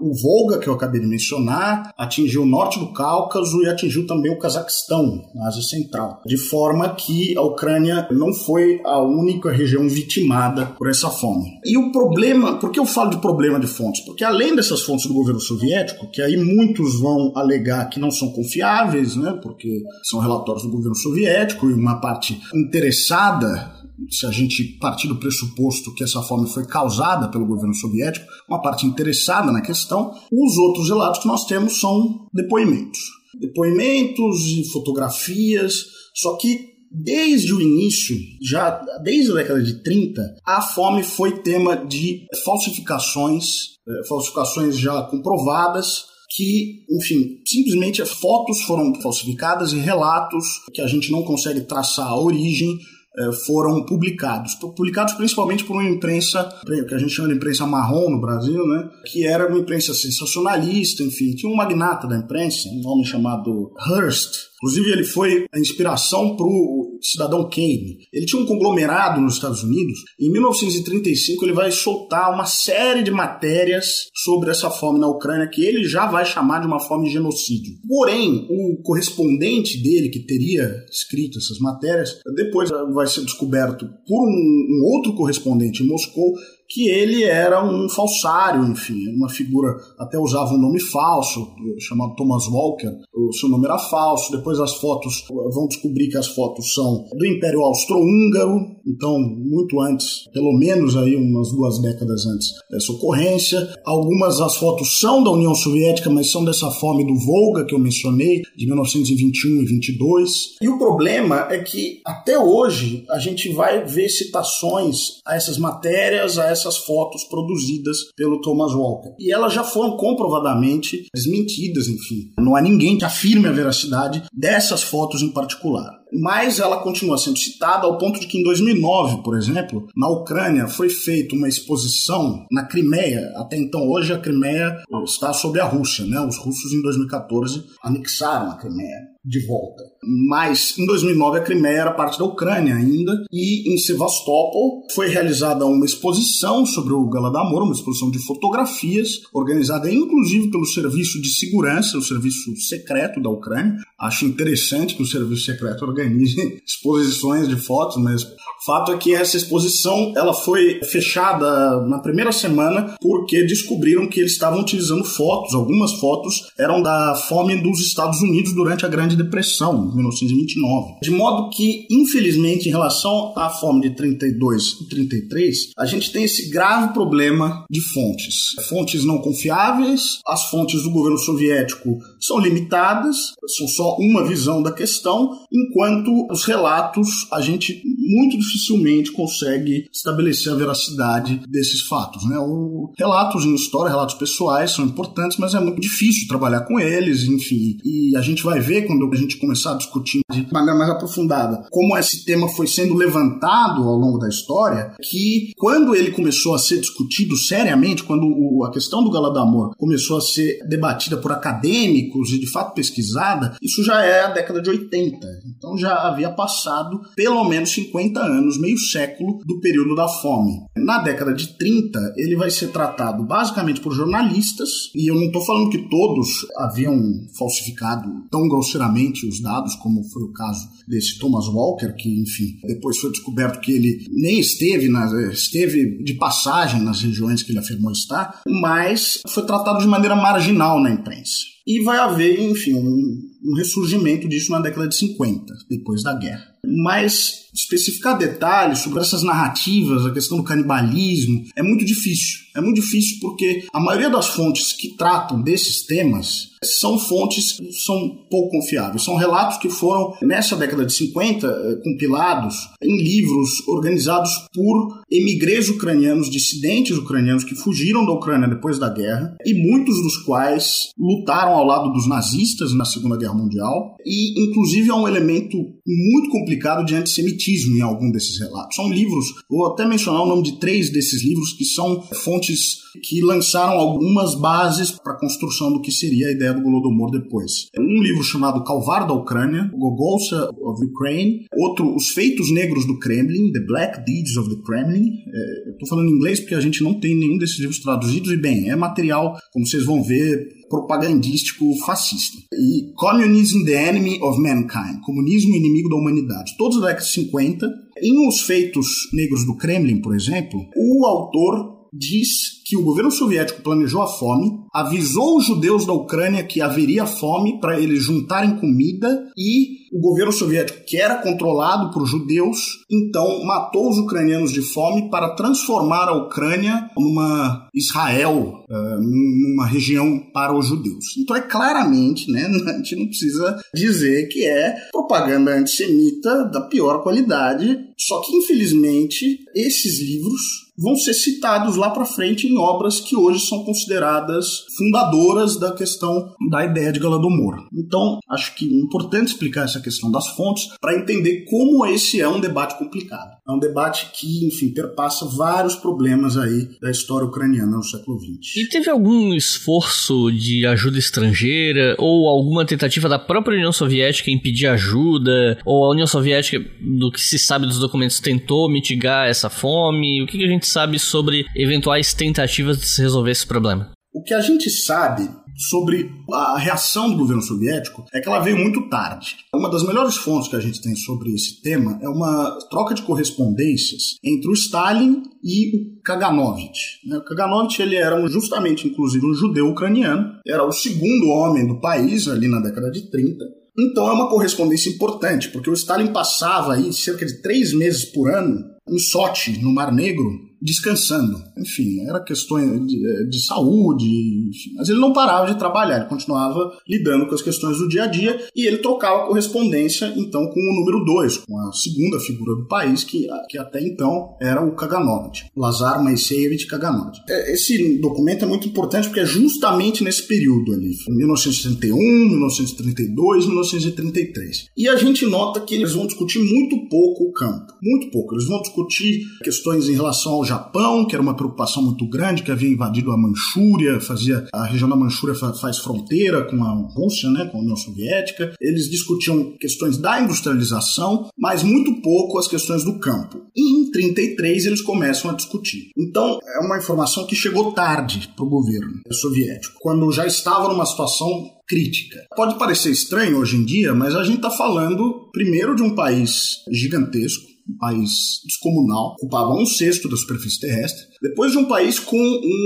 o Volga, que eu acabei de mencionar, atingiu o norte do Cáucaso e atingiu também o Cazaquistão, na Ásia Central, de forma que a Ucrânia não foi a única região vitimada por essa fome. E o problema, por que eu falo de problema de fontes? Porque além dessas fontes do governo soviético, que aí muitos vão alegar que não são confiáveis, né, porque são relatórios do governo soviético e uma parte interessada se a gente partir do pressuposto que essa fome foi causada pelo governo soviético, uma parte interessada na questão. Os outros relatos que nós temos são depoimentos. Depoimentos e fotografias, só que Desde o início, já desde a década de 30, a fome foi tema de falsificações, eh, falsificações já comprovadas, que, enfim, simplesmente fotos foram falsificadas e relatos que a gente não consegue traçar a origem eh, foram publicados. Publicados principalmente por uma imprensa, que a gente chama de imprensa marrom no Brasil, né? que era uma imprensa sensacionalista, enfim. Tinha um magnata da imprensa, um homem chamado Hearst, Inclusive, ele foi a inspiração para o cidadão Kane. Ele tinha um conglomerado nos Estados Unidos. Em 1935, ele vai soltar uma série de matérias sobre essa fome na Ucrânia, que ele já vai chamar de uma fome de genocídio. Porém, o correspondente dele, que teria escrito essas matérias, depois vai ser descoberto por um, um outro correspondente em Moscou que ele era um falsário, enfim, uma figura, até usava um nome falso, chamado Thomas Walker, o seu nome era falso, depois as fotos, vão descobrir que as fotos são do Império Austro-Húngaro, então muito antes, pelo menos aí umas duas décadas antes dessa ocorrência. Algumas das fotos são da União Soviética, mas são dessa fome do Volga que eu mencionei, de 1921 e 22. E o problema é que até hoje a gente vai ver citações a essas matérias, a essas essas fotos produzidas pelo Thomas Walker. E elas já foram comprovadamente desmentidas, enfim. Não há ninguém que afirme a veracidade dessas fotos em particular mas ela continua sendo citada ao ponto de que em 2009, por exemplo, na Ucrânia foi feita uma exposição na Crimeia. Até então, hoje a Crimeia está sob a Rússia, né? Os russos em 2014 anexaram a Crimeia de volta. Mas em 2009 a Crimeia era parte da Ucrânia ainda e em Sevastopol foi realizada uma exposição sobre o Galadamor, uma exposição de fotografias organizada inclusive pelo Serviço de Segurança, o serviço secreto da Ucrânia. Acho interessante que o serviço secreto organize exposições de fotos, mas fato é que essa exposição ela foi fechada na primeira semana porque descobriram que eles estavam utilizando fotos, algumas fotos eram da fome dos Estados Unidos durante a Grande Depressão, 1929. De modo que, infelizmente, em relação à fome de 32 e 33, a gente tem esse grave problema de fontes. Fontes não confiáveis, as fontes do governo soviético são limitadas, são só uma visão da questão, enquanto os relatos a gente muito dificilmente consegue estabelecer a veracidade desses fatos. Né? O, relatos em história, relatos pessoais são importantes, mas é muito difícil trabalhar com eles, enfim. E a gente vai ver quando a gente começar a discutir de maneira mais aprofundada como esse tema foi sendo levantado ao longo da história, que quando ele começou a ser discutido seriamente, quando o, a questão do Galadamor começou a ser debatida por acadêmicos e de fato pesquisada, isso já é a década de 80. Então já havia passado pelo menos 50 50 anos, meio século, do período da fome. Na década de 30, ele vai ser tratado basicamente por jornalistas, e eu não estou falando que todos haviam falsificado tão grosseiramente os dados, como foi o caso desse Thomas Walker, que, enfim, depois foi descoberto que ele nem esteve, esteve de passagem nas regiões que ele afirmou estar, mas foi tratado de maneira marginal na imprensa. E vai haver, enfim, um, um ressurgimento disso na década de 50, depois da guerra. Mas especificar detalhes sobre essas narrativas, a questão do canibalismo, é muito difícil. É muito difícil porque a maioria das fontes que tratam desses temas são fontes são pouco confiáveis. São relatos que foram, nessa década de 50, eh, compilados em livros organizados por emigrês ucranianos, dissidentes ucranianos que fugiram da Ucrânia depois da guerra e muitos dos quais lutaram ao lado dos nazistas na Segunda Guerra Mundial. E, inclusive, é um elemento muito complicado de antissemitismo em algum desses relatos. São livros, vou até mencionar o nome de três desses livros que são fontes que lançaram algumas bases para a construção do que seria a ideia do Golodomor depois. Um livro chamado Calvário da Ucrânia, Gogolsa of Ukraine, outro Os Feitos Negros do Kremlin, The Black Deeds of the Kremlin. É, eu estou falando em inglês porque a gente não tem nenhum desses livros traduzidos e bem, é material, como vocês vão ver, propagandístico fascista. E Communism the Enemy of Mankind, Comunismo inimigo da humanidade. Todos da década de 50. Em Os Feitos Negros do Kremlin, por exemplo, o autor diz que o governo soviético planejou a fome, avisou os judeus da Ucrânia que haveria fome para eles juntarem comida e o governo soviético, que era controlado por judeus, então matou os ucranianos de fome para transformar a Ucrânia numa Israel, eh, numa região para os judeus. Então é claramente, né, a gente não precisa dizer que é propaganda antissemita da pior qualidade, só que infelizmente esses livros vão ser citados lá para frente em obras que hoje são consideradas fundadoras da questão da ideia de Galadomor. Então, acho que é importante explicar essa questão das fontes para entender como esse é um debate complicado. É um debate que, enfim, perpassa vários problemas aí da história ucraniana no século XX. E teve algum esforço de ajuda estrangeira ou alguma tentativa da própria União Soviética em pedir ajuda? Ou a União Soviética, do que se sabe dos documentos, tentou mitigar essa fome? O que a gente sabe sobre eventuais tentativas de se resolver esse problema? O que a gente sabe sobre a reação do governo soviético é que ela veio muito tarde. Uma das melhores fontes que a gente tem sobre esse tema é uma troca de correspondências entre o Stalin e o Kaganovich. Né, o Kaganovich ele era justamente, inclusive, um judeu ucraniano, era o segundo homem do país ali na década de 30. Então é uma correspondência importante, porque o Stalin passava aí cerca de três meses por ano em Sochi, no Mar Negro, descansando. Enfim, era questões de, de saúde, enfim. mas ele não parava de trabalhar, ele continuava lidando com as questões do dia a dia e ele trocava correspondência então com o número 2, com a segunda figura do país, que, que até então era o Kaganovich, Lazar Moiseyevich Kaganovich. É, esse documento é muito importante porque é justamente nesse período ali, 1961, 1932, 1933. E a gente nota que eles vão discutir muito pouco o campo, muito pouco. Eles vão discutir questões em relação ao Japão, que era uma preocupação muito grande, que havia invadido a Manchúria, fazia a região da Manchúria faz fronteira com a Rússia, né, com a União Soviética. Eles discutiam questões da industrialização, mas muito pouco as questões do campo. E em 33 eles começam a discutir. Então é uma informação que chegou tarde para o governo soviético, quando já estava numa situação crítica. Pode parecer estranho hoje em dia, mas a gente está falando primeiro de um país gigantesco um país descomunal, ocupava um sexto da superfície terrestre, depois de um país com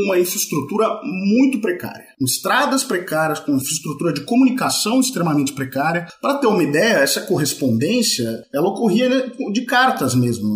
uma infraestrutura muito precária, com estradas precárias, com infraestrutura de comunicação extremamente precária. Para ter uma ideia, essa correspondência ela ocorria de cartas mesmo.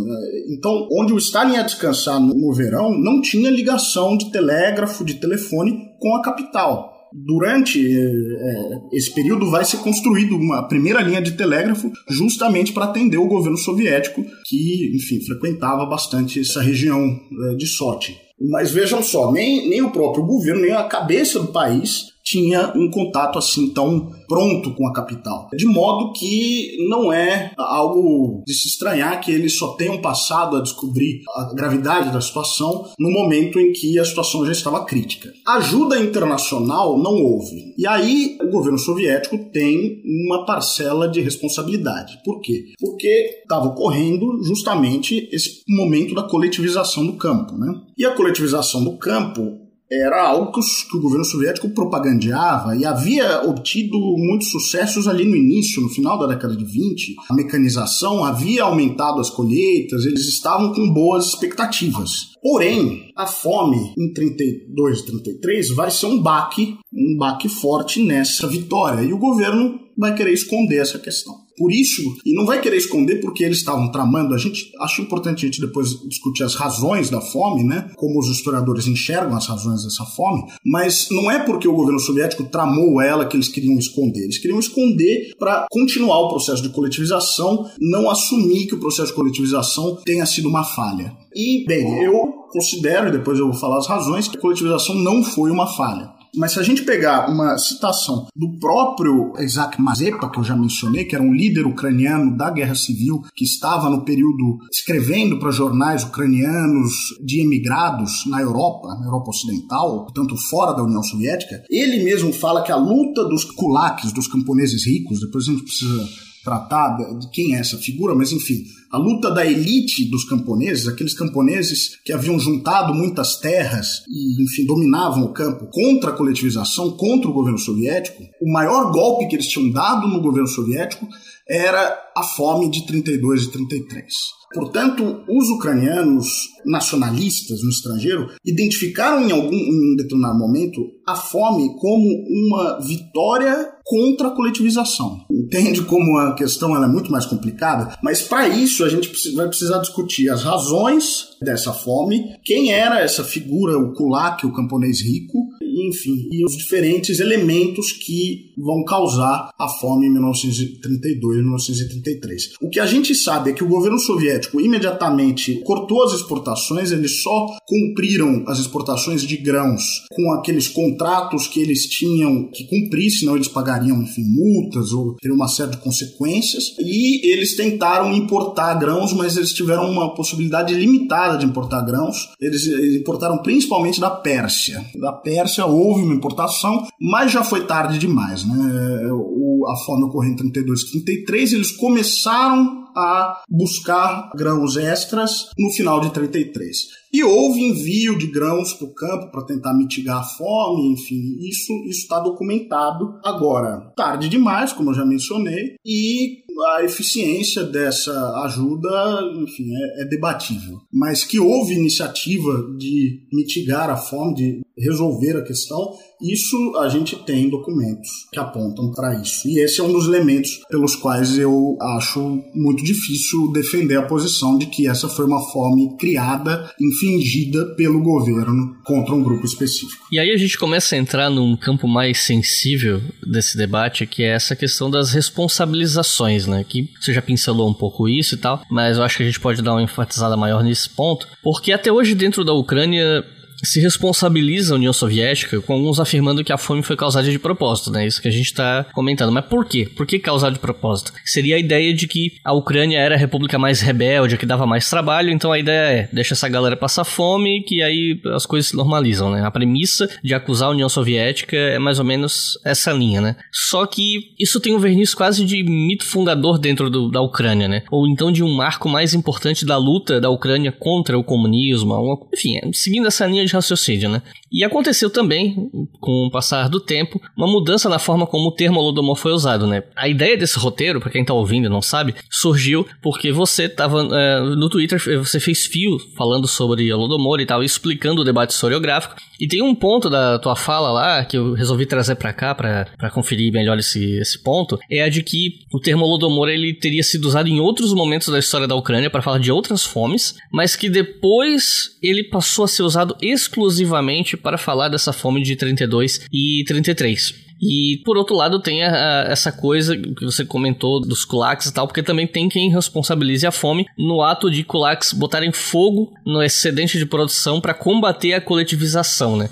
Então, onde o Stalin ia descansar no verão, não tinha ligação de telégrafo, de telefone com a capital durante é, esse período vai ser construído uma primeira linha de telégrafo justamente para atender o governo soviético que, enfim, frequentava bastante essa região é, de Sochi. Mas vejam só, nem, nem o próprio governo, nem a cabeça do país tinha um contato assim tão pronto com a capital. De modo que não é algo de se estranhar que eles só tenham passado a descobrir a gravidade da situação no momento em que a situação já estava crítica. Ajuda internacional não houve. E aí o governo soviético tem uma parcela de responsabilidade. Por quê? Porque estava ocorrendo justamente esse momento da coletivização do campo. Né? E a coletivização do campo era algo que, os, que, o governo soviético propagandeava e havia obtido muitos sucessos ali no início, no final da década de 20. A mecanização havia aumentado as colheitas, eles estavam com boas expectativas. Porém, a fome em 32 e 33 vai ser um baque, um baque forte nessa vitória, e o governo vai querer esconder essa questão por isso, e não vai querer esconder porque eles estavam tramando. A gente acho importante a gente depois discutir as razões da fome, né? Como os historiadores enxergam as razões dessa fome, mas não é porque o governo soviético tramou ela que eles queriam esconder. Eles queriam esconder para continuar o processo de coletivização, não assumir que o processo de coletivização tenha sido uma falha. E, bem, eu considero, e depois eu vou falar as razões, que a coletivização não foi uma falha. Mas se a gente pegar uma citação do próprio Isaac Mazepa, que eu já mencionei, que era um líder ucraniano da Guerra Civil, que estava no período escrevendo para jornais ucranianos de emigrados na Europa, na Europa Ocidental, portanto fora da União Soviética, ele mesmo fala que a luta dos kulaks, dos camponeses ricos, depois a gente precisa tratar de quem é essa figura, mas enfim, a luta da elite dos camponeses, aqueles camponeses que haviam juntado muitas terras e, enfim, dominavam o campo contra a coletivização, contra o governo soviético, o maior golpe que eles tinham dado no governo soviético era a fome de 32 e 33. Portanto, os ucranianos nacionalistas no estrangeiro identificaram em algum em determinado momento a fome como uma vitória contra a coletivização. Entende como a questão é muito mais complicada? Mas para isso a gente vai precisar discutir as razões dessa fome, quem era essa figura, o kulak, o camponês rico, enfim, e os diferentes elementos que vão causar a fome em 1932 e 1933. O que a gente sabe é que o governo soviético imediatamente cortou as exportações, eles só cumpriram as exportações de grãos com aqueles contratos que eles tinham que cumprir, senão eles pagariam, enfim, multas ou teriam uma série de consequências, e eles tentaram importar grãos, mas eles tiveram uma possibilidade limitada de importar grãos, eles importaram principalmente da Pérsia. Da Pérsia houve uma importação, mas já foi tarde demais. Né? O, a fome ocorreu em 32 e 33, eles começaram a buscar grãos extras no final de 33. E houve envio de grãos para o campo para tentar mitigar a fome, enfim, isso está documentado. Agora, tarde demais, como eu já mencionei, e a eficiência dessa ajuda, enfim, é, é debatível. Mas que houve iniciativa de mitigar a fome, de resolver a questão, isso a gente tem documentos que apontam para isso. E esse é um dos elementos pelos quais eu acho muito difícil defender a posição de que essa foi uma fome criada, infligida pelo governo contra um grupo específico. E aí a gente começa a entrar num campo mais sensível desse debate, que é essa questão das responsabilizações, né? Que você já pincelou um pouco isso e tal, mas eu acho que a gente pode dar uma enfatizada maior nesse ponto, porque até hoje dentro da Ucrânia se responsabiliza a União Soviética, com alguns afirmando que a fome foi causada de propósito, né? Isso que a gente está comentando. Mas por quê? Por que causada de propósito? Seria a ideia de que a Ucrânia era a república mais rebelde, que dava mais trabalho, então a ideia é deixa essa galera passar fome, que aí as coisas se normalizam, né? A premissa de acusar a União Soviética é mais ou menos essa linha, né? Só que isso tem um verniz quase de mito fundador dentro do, da Ucrânia, né? Ou então de um marco mais importante da luta da Ucrânia contra o comunismo, enfim, seguindo essa linha de raciocínio, né? E aconteceu também, com o passar do tempo, uma mudança na forma como o termo Holodomor foi usado, né? A ideia desse roteiro, para quem tá ouvindo e não sabe, surgiu porque você tava é, no Twitter, você fez fio falando sobre Holodomor e tal, explicando o debate historiográfico, e tem um ponto da tua fala lá que eu resolvi trazer para cá para conferir melhor esse, esse ponto, é a de que o termo Holodomor ele teria sido usado em outros momentos da história da Ucrânia para falar de outras fomes, mas que depois ele passou a ser usado exclusivamente para falar dessa fome de 32 e 33. E por outro lado tem a, a, essa coisa que você comentou dos kulaks e tal, porque também tem quem responsabilize a fome no ato de kulaks botarem fogo no excedente de produção para combater a coletivização, né?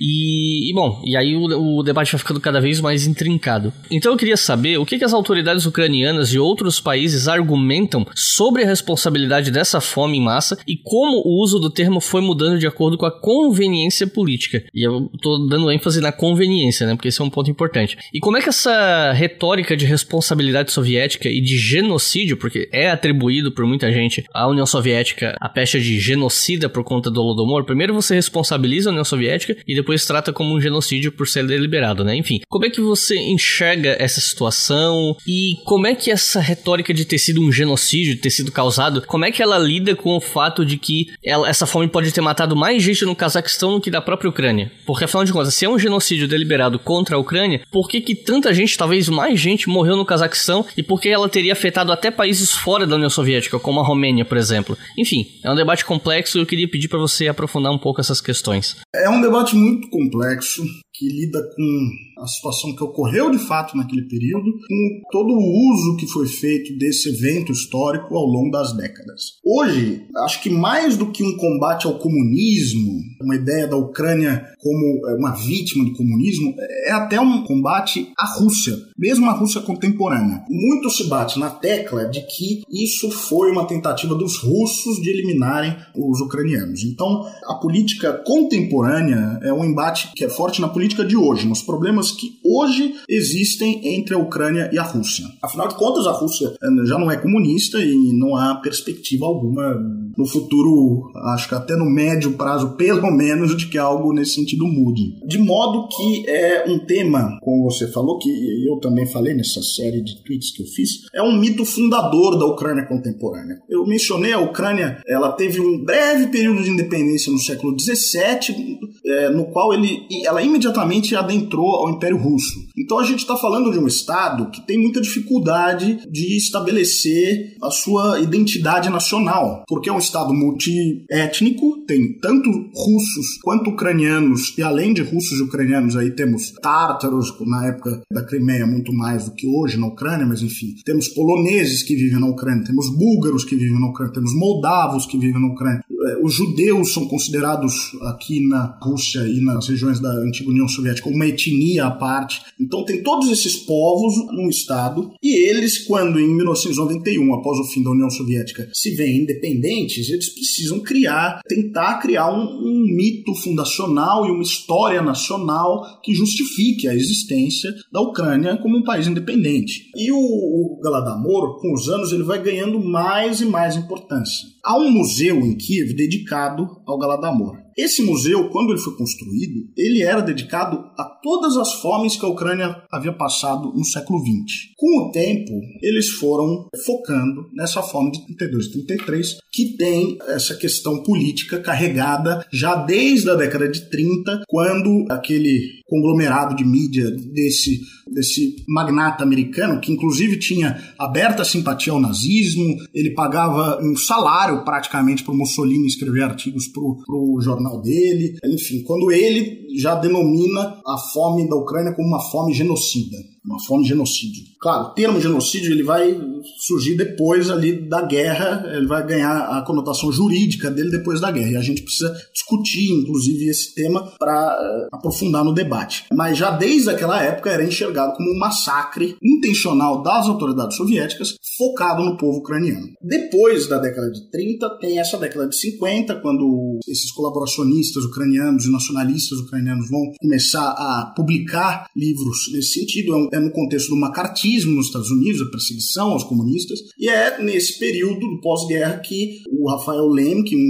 E, e, bom, e aí o, o, debate vai ficando cada vez mais intrincado. Então eu queria saber o que, que as autoridades ucranianas e outros países argumentam sobre a responsabilidade dessa fome em massa e como o uso do termo foi mudando de acordo com a conveniência política. E eu tô dando ênfase na conveniência, né? Porque esse é um ponto importante. E como é que essa retórica de responsabilidade soviética e de genocídio, porque é atribuído por muita gente à União Soviética a pecha de genocida por conta do Holodomor, primeiro você responsabiliza a União Soviética e depois depois trata como um genocídio por ser deliberado, né? Enfim, como é que você enxerga essa situação e como é que essa retórica de ter sido um genocídio, de ter sido causado, como é que ela lida com o fato de que ela, essa fome pode ter matado mais gente no Cazaquistão do que da própria Ucrânia? Porque afinal de contas, se é um genocídio deliberado contra a Ucrânia, por que que tanta gente, talvez mais gente, morreu no Cazaquistão e por que ela teria afetado até países fora da União Soviética, como a Romênia, por exemplo? Enfim, é um debate complexo e eu queria pedir para você aprofundar um pouco essas questões. É um debate muito muito complexo que lida com a situação que ocorreu de fato naquele período, com todo o uso que foi feito desse evento histórico ao longo das décadas. Hoje, acho que mais do que um combate ao comunismo, uma ideia da Ucrânia como é, uma vítima do comunismo, é até um combate à Rússia, mesmo a Rússia contemporânea. Muito se bate na tecla de que isso foi uma tentativa dos russos de eliminarem os ucranianos. Então, a política contemporânea é um embate que é forte na política geopolítica de hoje, nos problemas que hoje existem entre a Ucrânia e a Rússia. Afinal de contas, a Rússia eh, já não é comunista e não há perspectiva alguma no futuro, acho que até no médio prazo, pelo menos, de que algo nesse sentido mude. De modo que é um tema, como você falou, que eu também falei nessa série de tweets que eu fiz, é um mito fundador da Ucrânia contemporânea. Eu mencionei a Ucrânia, ela teve um breve período de independência no século XVII, é, no qual ele, ela imediatamente adentrou ao Império Russo. Então a gente está falando de um Estado que tem muita dificuldade de estabelecer a sua identidade nacional, porque é um Estado multiétnico, tem tanto russos quanto ucranianos, e além de russos e ucranianos, aí temos tártaros, na época da Crimeia, muito mais do que hoje na Ucrânia, mas enfim, temos poloneses que vivem na Ucrânia, temos búlgaros que vivem na Ucrânia, temos moldavos que vivem na Ucrânia. É, os judeus são considerados aqui na Rússia e nas regiões da antiga União Soviética uma etnia à parte. Então tem todos esses povos num estado e eles, quando em 1991, após o fim da União Soviética, se veem independentes, eles precisam criar, tentar criar um, um mito fundacional e uma história nacional que justifique a existência da Ucrânia como um país independente. E o, o Galadamor, com os anos, ele vai ganhando mais e mais importância. Há um museu em Kiev dedicado ao Galadamor. Esse museu, quando ele foi construído, ele era dedicado a todas as fomes que a Ucrânia havia passado no século XX. Com o tempo, eles foram focando nessa fome de 32 e 33, que tem essa questão política carregada já desde a década de 30, quando aquele conglomerado de mídia desse, desse magnata americano, que inclusive tinha aberta simpatia ao nazismo, ele pagava um salário praticamente para o Mussolini escrever artigos para o jornal dele, enfim, quando ele já denomina a fome da Ucrânia como uma fome genocida uma fome genocídio. Claro, o termo genocídio ele vai surgir depois ali da guerra, ele vai ganhar a conotação jurídica dele depois da guerra. E a gente precisa discutir, inclusive, esse tema para uh, aprofundar no debate. Mas já desde aquela época era enxergado como um massacre intencional das autoridades soviéticas focado no povo ucraniano. Depois da década de 30, tem essa década de 50, quando esses colaboracionistas ucranianos e nacionalistas ucranianos vão começar a publicar livros nesse sentido. É é no contexto do macartismo nos Estados Unidos, a perseguição aos comunistas, e é nesse período do pós-guerra que o Rafael Lemke, um,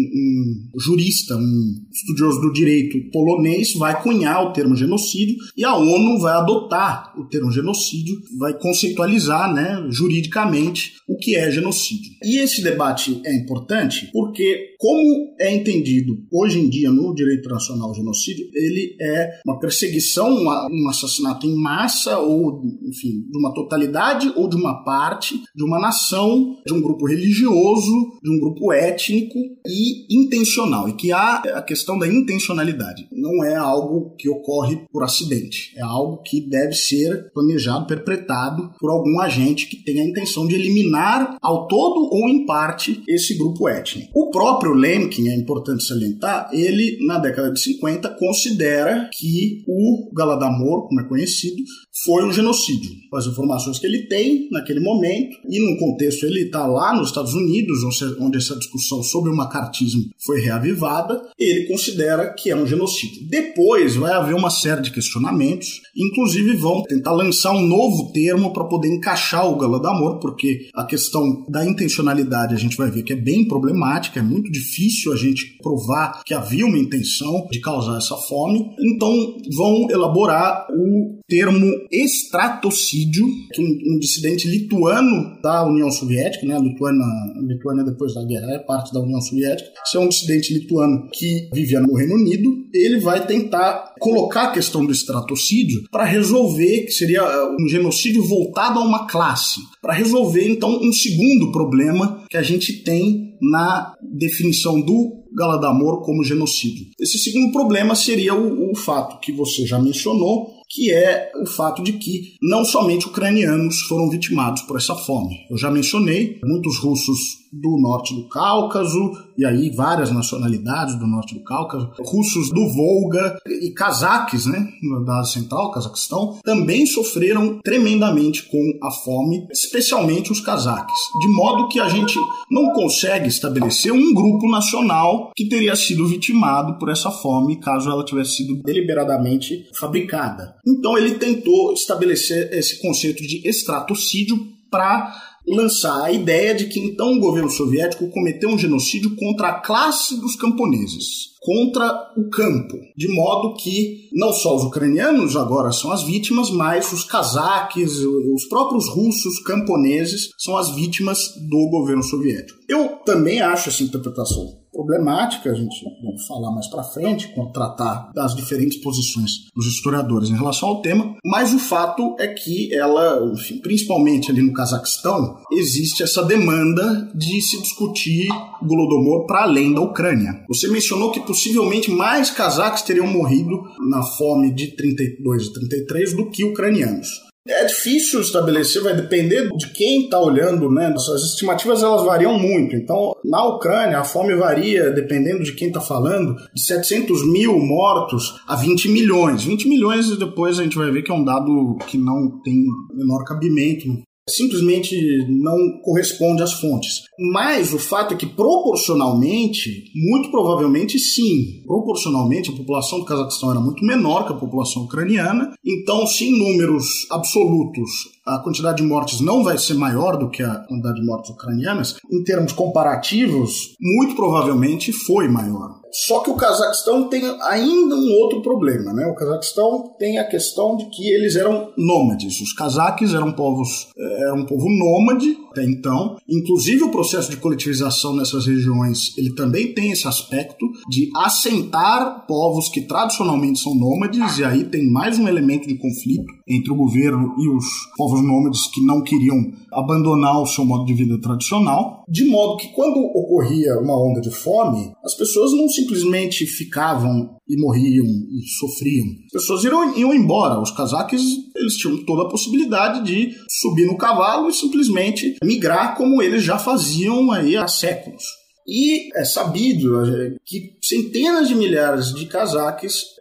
um jurista, um estudioso do direito polonês, vai cunhar o termo genocídio e a ONU vai adotar o termo genocídio, vai conceitualizar né, juridicamente o que é genocídio. E esse debate é importante porque, como é entendido hoje em dia no direito internacional o genocídio, ele é uma perseguição, um assassinato em massa ou enfim, de uma totalidade ou de uma parte, de uma nação, de um grupo religioso, de um grupo étnico e intencional. E que há a questão da intencionalidade. Não é algo que ocorre por acidente. É algo que deve ser planejado, perpetrado por algum agente que tenha a intenção de eliminar ao todo ou em parte esse grupo étnico. O próprio Lemkin, é importante salientar, ele na década de 50 considera que o Galadamor, como é conhecido, foi um genocídio. As informações que ele tem naquele momento, e num contexto ele está lá nos Estados Unidos, onde essa discussão sobre o macartismo foi reavivada, ele considera que é um genocídio. Depois vai haver uma série de questionamentos, inclusive vão tentar lançar um novo termo para poder encaixar o Galadamor, porque a questão da intencionalidade a gente vai ver que é bem problemática, é muito difícil a gente provar que havia uma intenção de causar essa fome, então vão elaborar o termo estratocídio, que um, um, dissidente lituano da União Soviética, né? A Lituânia, a Lituânia depois da guerra é parte da União Soviética. Se é um dissidente lituano que vivia no Reino Unido, ele vai tentar colocar a questão do estratocídio para resolver que seria uh, um genocídio voltado a uma classe, para resolver então um segundo problema que a gente tem na definição do Galadamor como genocídio. Esse segundo problema seria o, o fato que você já mencionou, que é o fato de que não somente ucranianos foram vitimados por essa fome. Eu já mencionei muitos russos do norte do Cáucaso, e aí várias nacionalidades do norte do Cáucaso, russos do Volga e cazaques, né, da Central, Cazaquistão, também sofreram tremendamente com a fome, especialmente os cazaques, de modo que a gente não consegue estabelecer um grupo nacional que teria sido vitimado por essa fome caso ela tivesse sido deliberadamente fabricada. Então ele tentou estabelecer esse conceito de estratocídio para lançar a ideia de que então o governo soviético cometeu um genocídio contra a classe dos camponeses, contra o campo, de modo que não só os ucranianos agora são as vítimas, mas os cazaques, os próprios russos camponeses são as vítimas do governo soviético. Eu também acho essa interpretação problemática, a gente vai falar mais para frente, quando tratar das diferentes posições dos historiadores em relação ao tema, mas o fato é que ela, enfim, principalmente ali no Cazaquistão, existe essa demanda de se discutir Golodomor para além da Ucrânia. Você mencionou que possivelmente mais cazaques teriam morrido na fome de 32 e 33 do que ucranianos. É difícil estabelecer, vai depender de quem está olhando, né? As estimativas elas variam muito. Então, na Ucrânia, a fome varia, dependendo de quem está falando, de 700 mil mortos a 20 milhões. 20 milhões e depois a gente vai ver que é um dado que não tem menor cabimento simplesmente não corresponde às fontes. Mas o fato é que proporcionalmente, muito provavelmente sim, proporcionalmente a população do Cazaquistão era muito menor que a população ucraniana, então se em números absolutos a quantidade de mortes não vai ser maior do que a quantidade de mortes ucranianas, em termos comparativos, muito provavelmente foi maior. Só que o Cazaquistão tem ainda um outro problema, né? O Cazaquistão tem a questão de que eles eram nômades. Os cazaques eram povos, eh, era um povo nômade até então. Inclusive o processo de coletivização nessas regiões, ele também tem esse aspecto de assentar povos que tradicionalmente são nômades e aí tem mais um elemento de conflito entre o governo e os povos nômades que não queriam abandonar o seu modo de vida tradicional, de modo que quando ocorria uma onda de fome, as pessoas não simplesmente ficavam e morriam e sofriam. As pessoas iam, iam embora. Os cazaques eles tinham toda a possibilidade de subir no cavalo e simplesmente migrar como eles já faziam aí há séculos. E é sabido é, que centenas de milhares de cazaques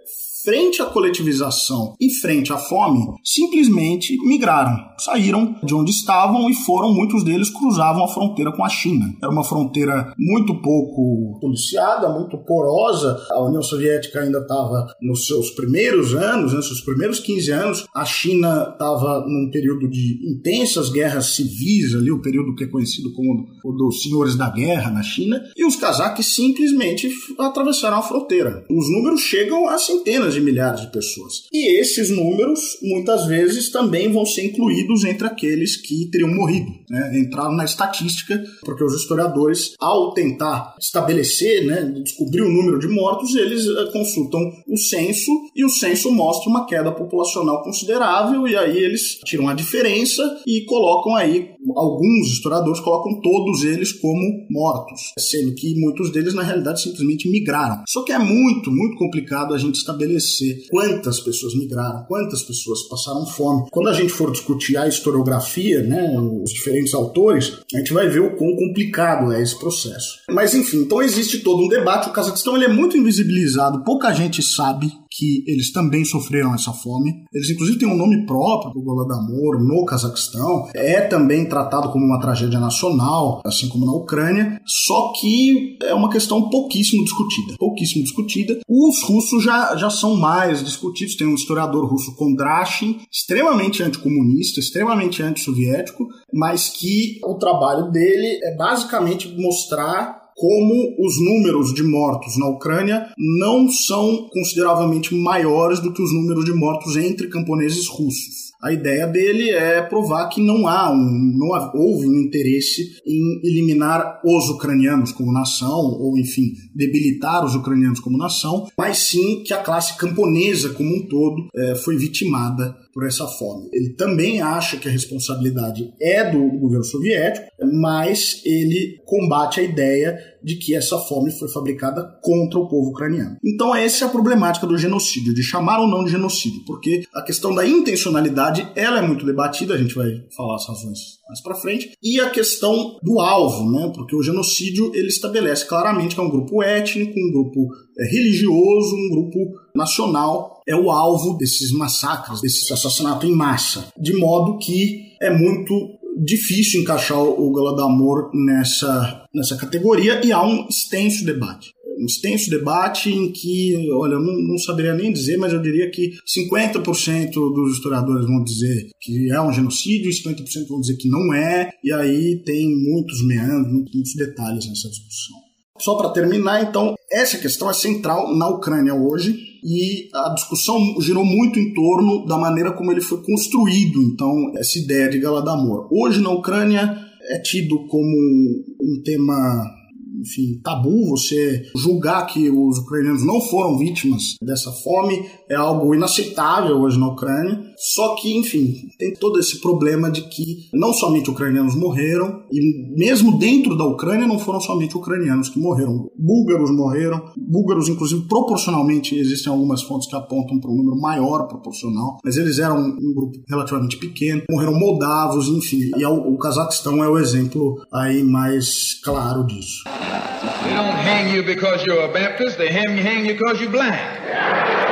frente à coletivização e frente à fome, simplesmente migraram, saíram de onde estavam e foram, muitos deles cruzavam a fronteira com a China. Era uma fronteira muito pouco policiada, muito porosa. A União Soviética ainda estava nos seus primeiros anos, nos né, seus primeiros 15 anos. A China estava num período de intensas guerras civis, ali, o período que é conhecido como o dos senhores da guerra na China, e os cazaques simplesmente atravessaram a fronteira. Os números chegam a centenas de milhares de pessoas. E esses números, muitas vezes, também vão ser incluídos entre aqueles que teriam morrido, né? entraram na estatística, porque os historiadores, ao tentar estabelecer, né, descobrir o número de mortos, eles uh, consultam o censo e o censo mostra uma queda populacional considerável e aí eles tiram a diferença e colocam aí alguns historiadores colocam todos eles como mortos, sendo que muitos deles na realidade simplesmente migraram. Só que é muito, muito complicado a gente estabelecer quantas pessoas migraram, quantas pessoas passaram fome. Quando a gente for discutir a historiografia, né, os diferentes autores, a gente vai ver o quão complicado é esse processo. Mas enfim, então existe todo um debate. O Cazaquistão ele é muito invisibilizado, pouca gente sabe que eles também sofreram essa fome. Eles, inclusive, têm um nome próprio, o Golodomor, no Cazaquistão. É também tratado como uma tragédia nacional, assim como na Ucrânia, só que é uma questão pouquíssimo discutida. Pouquíssimo discutida. Os russos já, já são mais discutidos. Tem um historiador russo, Kondrashin, extremamente anticomunista, extremamente antissoviético, mas que o trabalho dele é basicamente mostrar como os números de mortos na Ucrânia não são consideravelmente maiores do que os números de mortos entre camponeses russos. A ideia dele é provar que não há um, não houve um interesse em eliminar os ucranianos como nação, ou enfim, debilitar os ucranianos como nação, mas sim que a classe camponesa como um todo é, foi vitimada por essa fome. Ele também acha que a responsabilidade é do governo soviético, mas ele combate a ideia de que essa fome foi fabricada contra o povo ucraniano. Então essa é a problemática do genocídio, de chamar ou não de genocídio, porque a questão da intencionalidade ela é muito debatida, a gente vai falar as razões mais para frente, e a questão do alvo, né? Porque o genocídio ele estabelece claramente que é um grupo étnico, um grupo é, religioso, um grupo nacional é o alvo desses massacres, desse assassinato em massa, de modo que é muito difícil encaixar o Galadomor nessa, nessa categoria e há um extenso debate. Um extenso debate em que, olha, eu não, não saberia nem dizer, mas eu diria que 50% dos historiadores vão dizer que é um genocídio e 50% vão dizer que não é, e aí tem muitos meandros, muitos detalhes nessa discussão. Só para terminar, então, essa questão é central na Ucrânia hoje e a discussão girou muito em torno da maneira como ele foi construído, então, essa ideia de Galadamor. Hoje na Ucrânia é tido como um tema enfim, tabu você julgar que os ucranianos não foram vítimas dessa fome é algo inaceitável hoje na Ucrânia. Só que, enfim, tem todo esse problema de que não somente ucranianos morreram, e mesmo dentro da Ucrânia não foram somente ucranianos que morreram. Búlgaros morreram, búlgaros, inclusive, proporcionalmente, existem algumas fontes que apontam para um número maior proporcional, mas eles eram um grupo relativamente pequeno. Morreram moldavos, enfim, e o Cazaquistão é o exemplo aí mais claro disso. They don't hang you because you're a Baptist, they hang you, because you're blind.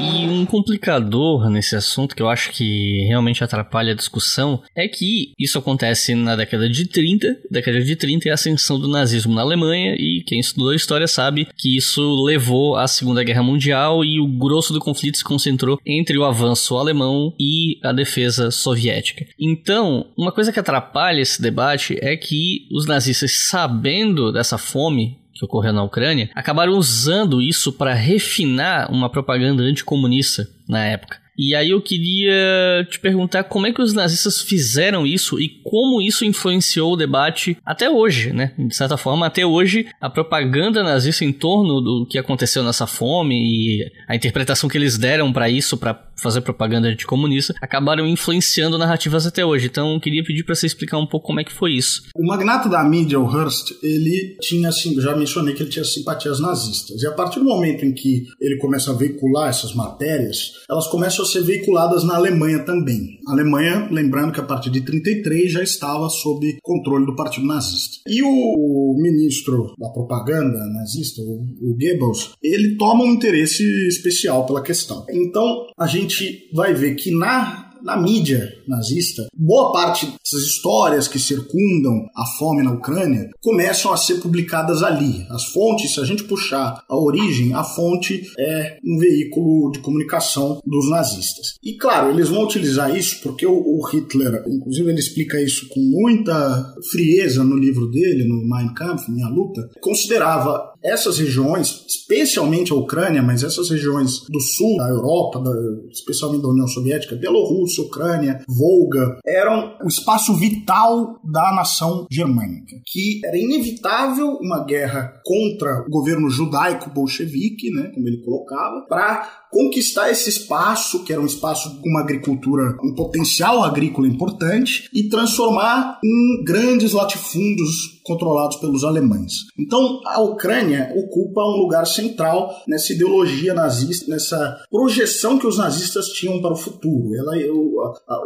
E um complicador nesse assunto que eu acho que realmente atrapalha a discussão é que isso acontece na década de 30. Década de 30 é a ascensão do nazismo na Alemanha e quem estudou a história sabe que isso levou à Segunda Guerra Mundial e o grosso do conflito se concentrou entre o avanço alemão e a defesa soviética. Então, uma coisa que atrapalha esse debate é que os nazistas, sabendo dessa fome que ocorreu na Ucrânia, acabaram usando isso para refinar uma propaganda anticomunista na época. E aí eu queria te perguntar como é que os nazistas fizeram isso e como isso influenciou o debate até hoje, né? De certa forma, até hoje, a propaganda nazista em torno do que aconteceu nessa fome e a interpretação que eles deram para isso, para fazer propaganda anticomunista, acabaram influenciando narrativas até hoje. Então, eu queria pedir para você explicar um pouco como é que foi isso. O magnata da mídia, o Hearst, ele tinha, assim, já mencionei que ele tinha simpatias nazistas. E a partir do momento em que ele começa a veicular essas matérias, elas começam a ser veiculadas na Alemanha também. A Alemanha, lembrando que a partir de 33 já estava sob controle do Partido Nazista. E o, ministro da propaganda nazista, o Goebbels, ele toma um interesse especial pela questão. Então, a gente vai ver que na na mídia nazista, boa parte dessas histórias que circundam a fome na Ucrânia começam a ser publicadas ali. As fontes, se a gente puxar a origem, a fonte é um veículo de comunicação dos nazistas. E claro, eles vão utilizar isso porque o Hitler, inclusive ele explica isso com muita frieza no livro dele, no Mein Kampf, Minha Luta, considerava essas regiões, especialmente a Ucrânia, mas essas regiões do sul da Europa, da, especialmente da União Soviética, Bielorrússia, Ucrânia, Volga, eram o espaço vital da nação germânica, que era inevitável uma guerra contra o governo judaico bolchevique, né, como ele colocava, para conquistar esse espaço, que era um espaço com uma agricultura, um potencial agrícola importante, e transformar em grandes latifúndios controlados pelos alemães. Então, a Ucrânia ocupa um lugar central nessa ideologia nazista, nessa projeção que os nazistas tinham para o futuro. Ela,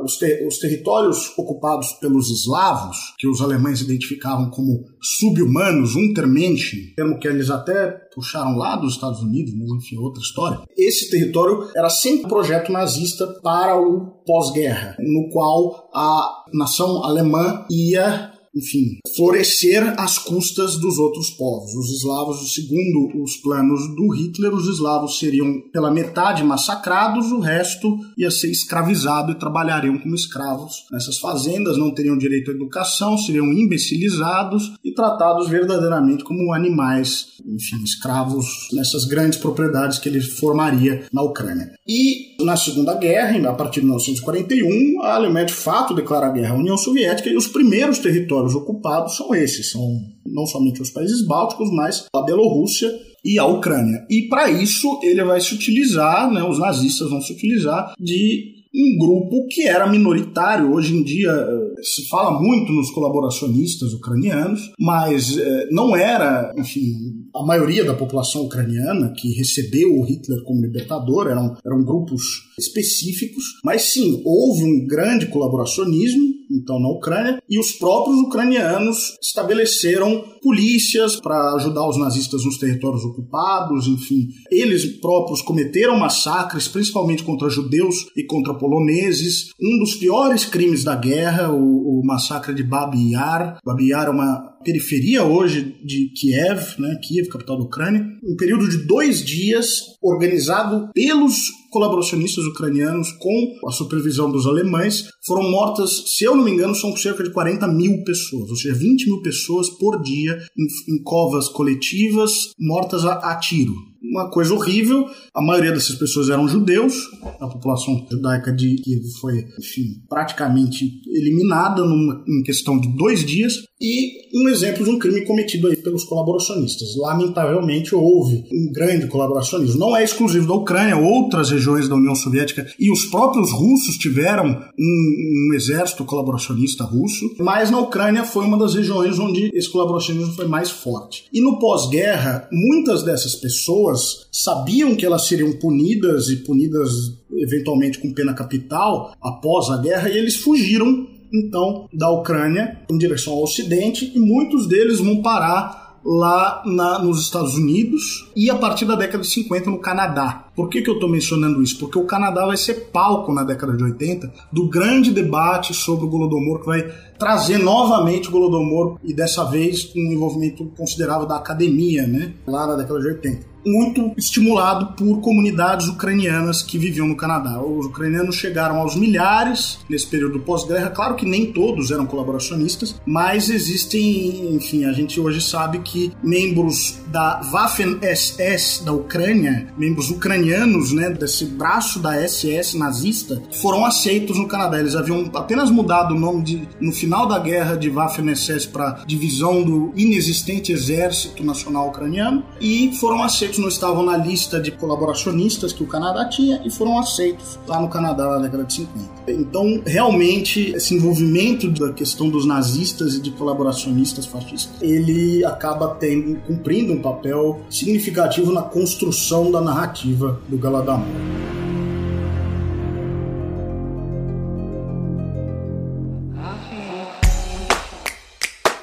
os, ter, os territórios ocupados pelos eslavos, que os alemães identificavam como subhumanos, Untermenschen, termo que eles até puxaram lá dos Estados Unidos, mas enfim, outra história. Esse território era sempre um projeto nazista para o pós-guerra, no qual a nação alemã ia enfim, florescer às custas dos outros povos. Os eslavos, segundo os planos do Hitler, os eslavos seriam pela metade massacrados, o resto ia ser escravizado e trabalhariam como escravos nessas fazendas, não teriam direito à educação, seriam imbecilizados e tratados verdadeiramente como animais, enfim, escravos nessas grandes propriedades que ele formaria na Ucrânia. E na Segunda Guerra, a partir de 1941, a Alemanha de fato declara guerra à União Soviética e os primeiros territórios territórios ocupados são esses, são não somente os países bálticos, mas a Bielorrússia, e a Ucrânia. E para isso ele vai se utilizar, né, os nazistas vão se utilizar de um grupo que era minoritário. Hoje em dia eh, se fala muito nos colaboracionistas ucranianos, mas eh, não era, enfim, a maioria da população ucraniana que recebeu o Hitler como libertador, eram, eram grupos específicos, mas sim, houve um grande colaboracionismo então na Ucrânia, e os próprios ucranianos estabeleceram polícias para ajudar os nazistas nos territórios ocupados, enfim. Eles próprios cometeram massacres, principalmente contra judeus e contra poloneses. Um dos piores crimes da guerra, o, o massacre de Babi Yar. Babi Yar é uma periferia hoje de Kiev, né, Kiev, capital da Ucrânia, um período de dois dias organizado pelos colaboracionistas ucranianos com a supervisão dos alemães. Foram mortas, se eu não me engano, são cerca de 40 mil pessoas, ou seja, 20 mil pessoas por dia em, em covas coletivas mortas a, a tiro uma coisa horrível. A maioria dessas pessoas eram judeus. A população judaica de Kiev foi, enfim, praticamente eliminada numa, em questão de dois dias. E um exemplo de um crime cometido aí pelos colaboracionistas. Lamentavelmente houve um grande colaboracionismo. Não é exclusivo da Ucrânia, outras regiões da União Soviética e os próprios russos tiveram um, um exército colaboracionista russo, mas na Ucrânia foi uma das regiões onde esse colaboracionismo foi mais forte. E no pós-guerra, muitas dessas pessoas sabiam que elas seriam punidas e punidas eventualmente com pena capital após a guerra e eles fugiram então da Ucrânia em direção ao Ocidente e muitos deles vão parar lá na, nos Estados Unidos e a partir da década de 50 no Canadá. Por que, que eu estou mencionando isso? Porque o Canadá vai ser palco na década de 80 do grande debate sobre o Golodomor que vai trazer novamente o Golodomor e dessa vez um envolvimento considerável da academia, né, lá na década de 80 muito estimulado por comunidades ucranianas que viviam no Canadá. Os ucranianos chegaram aos milhares nesse período pós-guerra. Claro que nem todos eram colaboracionistas, mas existem, enfim, a gente hoje sabe que membros da Waffen-SS da Ucrânia, membros ucranianos, né, desse braço da SS nazista, foram aceitos no Canadá. Eles haviam apenas mudado o nome de, no final da guerra de Waffen-SS para Divisão do Inexistente Exército Nacional Ucraniano e foram aceitos não estavam na lista de colaboracionistas que o Canadá tinha e foram aceitos lá no Canadá na década de 50. Então, realmente, esse envolvimento da questão dos nazistas e de colaboracionistas fascistas, ele acaba tendo, cumprindo um papel significativo na construção da narrativa do Galadamor.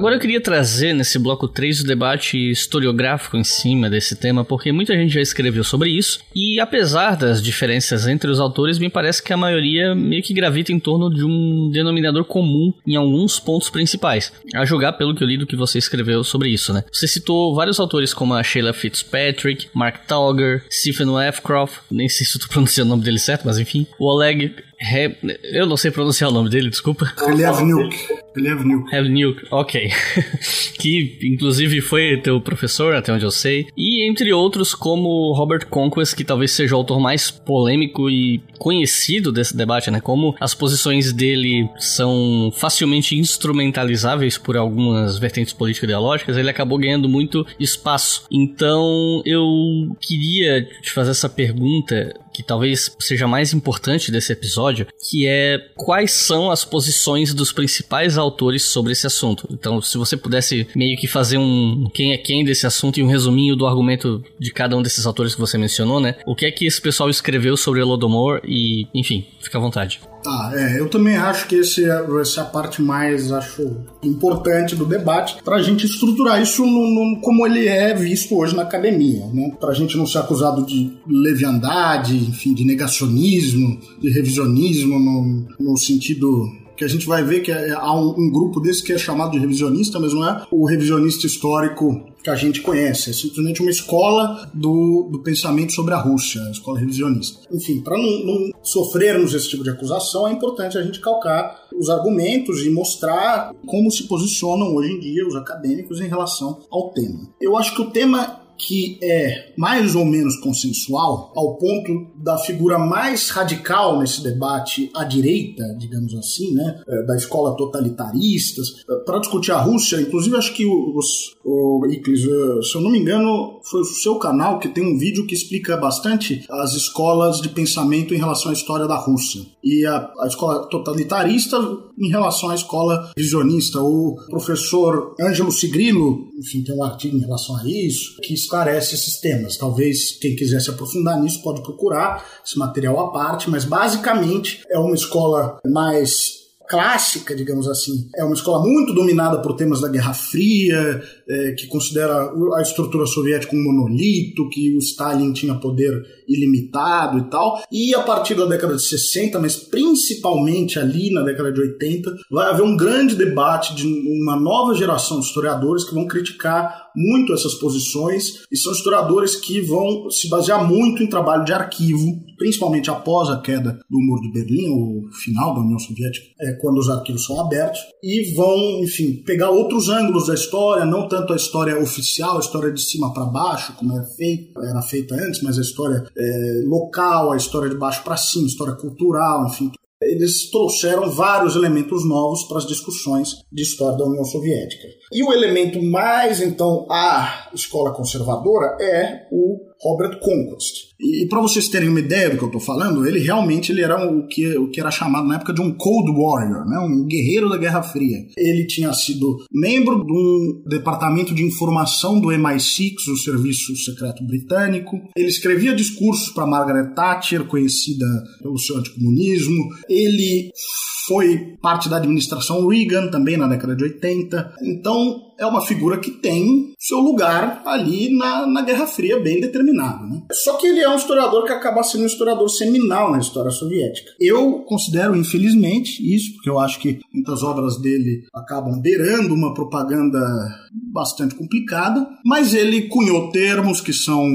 Agora eu queria trazer nesse bloco 3 o debate historiográfico em cima desse tema, porque muita gente já escreveu sobre isso, e apesar das diferenças entre os autores, me parece que a maioria meio que gravita em torno de um denominador comum em alguns pontos principais, a julgar pelo que eu li do que você escreveu sobre isso, né? Você citou vários autores como a Sheila Fitzpatrick, Mark Tauger, Stephen Wefcroft, nem sei se tô pronunciando o nome dele certo, mas enfim, o Oleg He... Eu não sei pronunciar o nome dele, desculpa. Relevnuk. Relevnuk. Relevnuk, ok. que inclusive foi teu professor, até onde eu sei. E entre outros, como Robert Conquest, que talvez seja o autor mais polêmico e conhecido desse debate, né? Como as posições dele são facilmente instrumentalizáveis por algumas vertentes político-ideológicas, ele acabou ganhando muito espaço. Então eu queria te fazer essa pergunta que talvez seja mais importante desse episódio, que é quais são as posições dos principais autores sobre esse assunto. Então, se você pudesse meio que fazer um quem é quem desse assunto e um resuminho do argumento de cada um desses autores que você mencionou, né? O que é que esse pessoal escreveu sobre Holodomor e, enfim, fica à vontade. Tá, é, eu também acho que esse, é, essa é a parte mais acho importante do debate para a gente estruturar isso no, no, como ele é visto hoje na academia, né? Para a gente não ser acusado de leviandade, enfim, de negacionismo, de revisionismo no, no sentido que a gente vai ver que é, há um, um, grupo desse que é chamado de revisionista, mas não é o revisionista histórico que a gente conhece, é simplesmente uma escola do, do pensamento sobre a Rússia, a escola revisionista. Enfim, para não, não sofrermos esse tipo de acusação, é importante a gente calcar os argumentos e mostrar como se posicionam hoje em dia os acadêmicos em relação ao tema. Eu acho que o tema que é mais ou menos consensual, ao ponto da figura mais radical nesse debate à direita, digamos assim, né, é, da escola totalitaristas, é, para discutir a Rússia, inclusive acho que os, o Iclis, é, se eu não me engano, foi o seu canal que tem um vídeo que explica bastante as escolas de pensamento em relação à história da Rússia. E a, a escola totalitarista em relação à escola visionista. O professor Ângelo Sigrilo, enfim, tem um artigo em relação a isso, que esclarece esses temas. Talvez quem quiser se aprofundar nisso pode procurar esse material à parte, mas basicamente é uma escola mais clássica, digamos assim. É uma escola muito dominada por temas da Guerra Fria, é, que considera a estrutura soviética um monolito, que o Stalin tinha poder ilimitado e tal. E a partir da década de 60, mas principalmente ali na década de 80, vai haver um grande debate de uma nova geração de historiadores que vão criticar muito essas posições e são historiadores que vão se basear muito em trabalho de arquivo, principalmente após a queda do Muro de Berlim, o final da União Soviética, é, quando os arquivos são abertos, e vão, enfim, pegar outros ângulos da história, não tanto a história oficial, a história de cima para baixo, como era feita, era feita antes, mas a história é, local, a história de baixo para cima, história cultural, enfim, eles trouxeram vários elementos novos para as discussões de história da União Soviética. E o elemento mais, então, a escola conservadora é o Robert Conquest. E, e para vocês terem uma ideia do que eu estou falando, ele realmente ele era o que, o que era chamado na época de um Cold Warrior, né? um guerreiro da Guerra Fria. Ele tinha sido membro de um departamento de informação do MI6, o Serviço Secreto Britânico. Ele escrevia discursos para Margaret Thatcher, conhecida pelo seu anticomunismo. Ele foi parte da administração Reagan também na década de 80. Então é uma figura que tem seu lugar ali na, na Guerra Fria bem determinado. Né? Só que ele é um historiador que acaba sendo um historiador seminal na história soviética. Eu considero, infelizmente, isso, porque eu acho que muitas obras dele acabam beirando uma propaganda bastante complicada, mas ele cunhou termos que são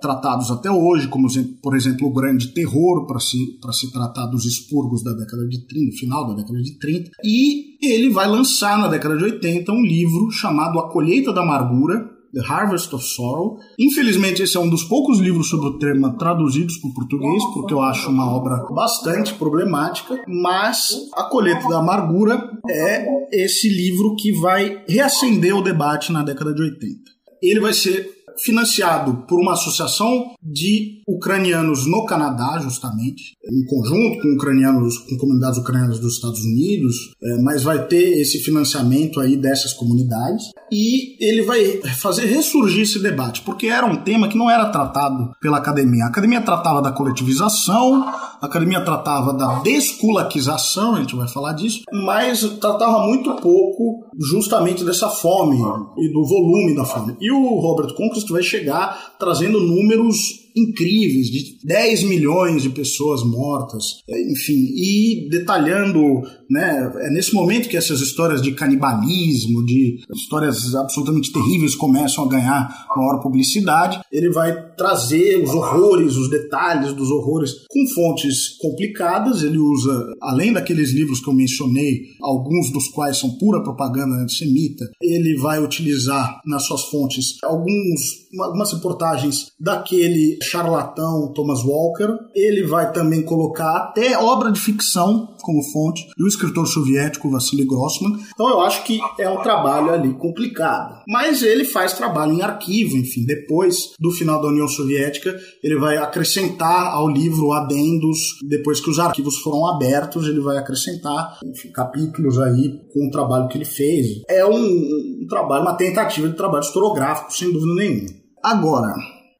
tratados até hoje, como por exemplo o grande terror para se, se tratar dos expurgos da década de 30, final da década de 30, e ele vai lançar na década de 80 um livro chamado A Colheita da Amargura, The Harvest of Sorrow. Infelizmente, esse é um dos poucos livros sobre o tema traduzidos para o português, porque eu acho uma obra bastante problemática, mas A Colheita da Amargura é esse livro que vai reacender o debate na década de 80. Ele vai ser financiado por uma associação de ucranianos no Canadá, justamente, em conjunto com ucranianos, com comunidades ucranianas dos Estados Unidos, é, mas vai ter esse financiamento aí dessas comunidades e ele vai fazer ressurgir esse debate, porque era um tema que não era tratado pela academia. A academia tratava da coletivização, a academia tratava da desculaquização, a gente vai falar disso, mas tratava muito pouco justamente dessa fome e do volume da fome. E o Robert Conquest vai chegar trazendo números incríveis, de 10 milhões de pessoas mortas, enfim, e detalhando, né, é nesse momento que essas histórias de canibalismo, de histórias absolutamente terríveis começam a ganhar maior publicidade, ele vai trazer os horrores, os detalhes dos horrores com fontes complicadas, ele usa, além daqueles livros que eu mencionei, alguns dos quais são pura propaganda antissemita, ele vai utilizar nas suas fontes alguns, algumas reportagens daquele charlatão Thomas Walker. Ele vai também colocar até obra de ficção como fonte do escritor soviético Vassili Grossman. Então eu acho que é um trabalho ali complicado. Mas ele faz trabalho em arquivo, enfim, depois do final da União Soviética, ele vai acrescentar ao livro adendos, depois que os arquivos foram abertos, ele vai acrescentar enfim, capítulos aí com o trabalho que ele fez. É um, um trabalho, uma tentativa de trabalho historiográfico, sem dúvida nenhuma. Agora,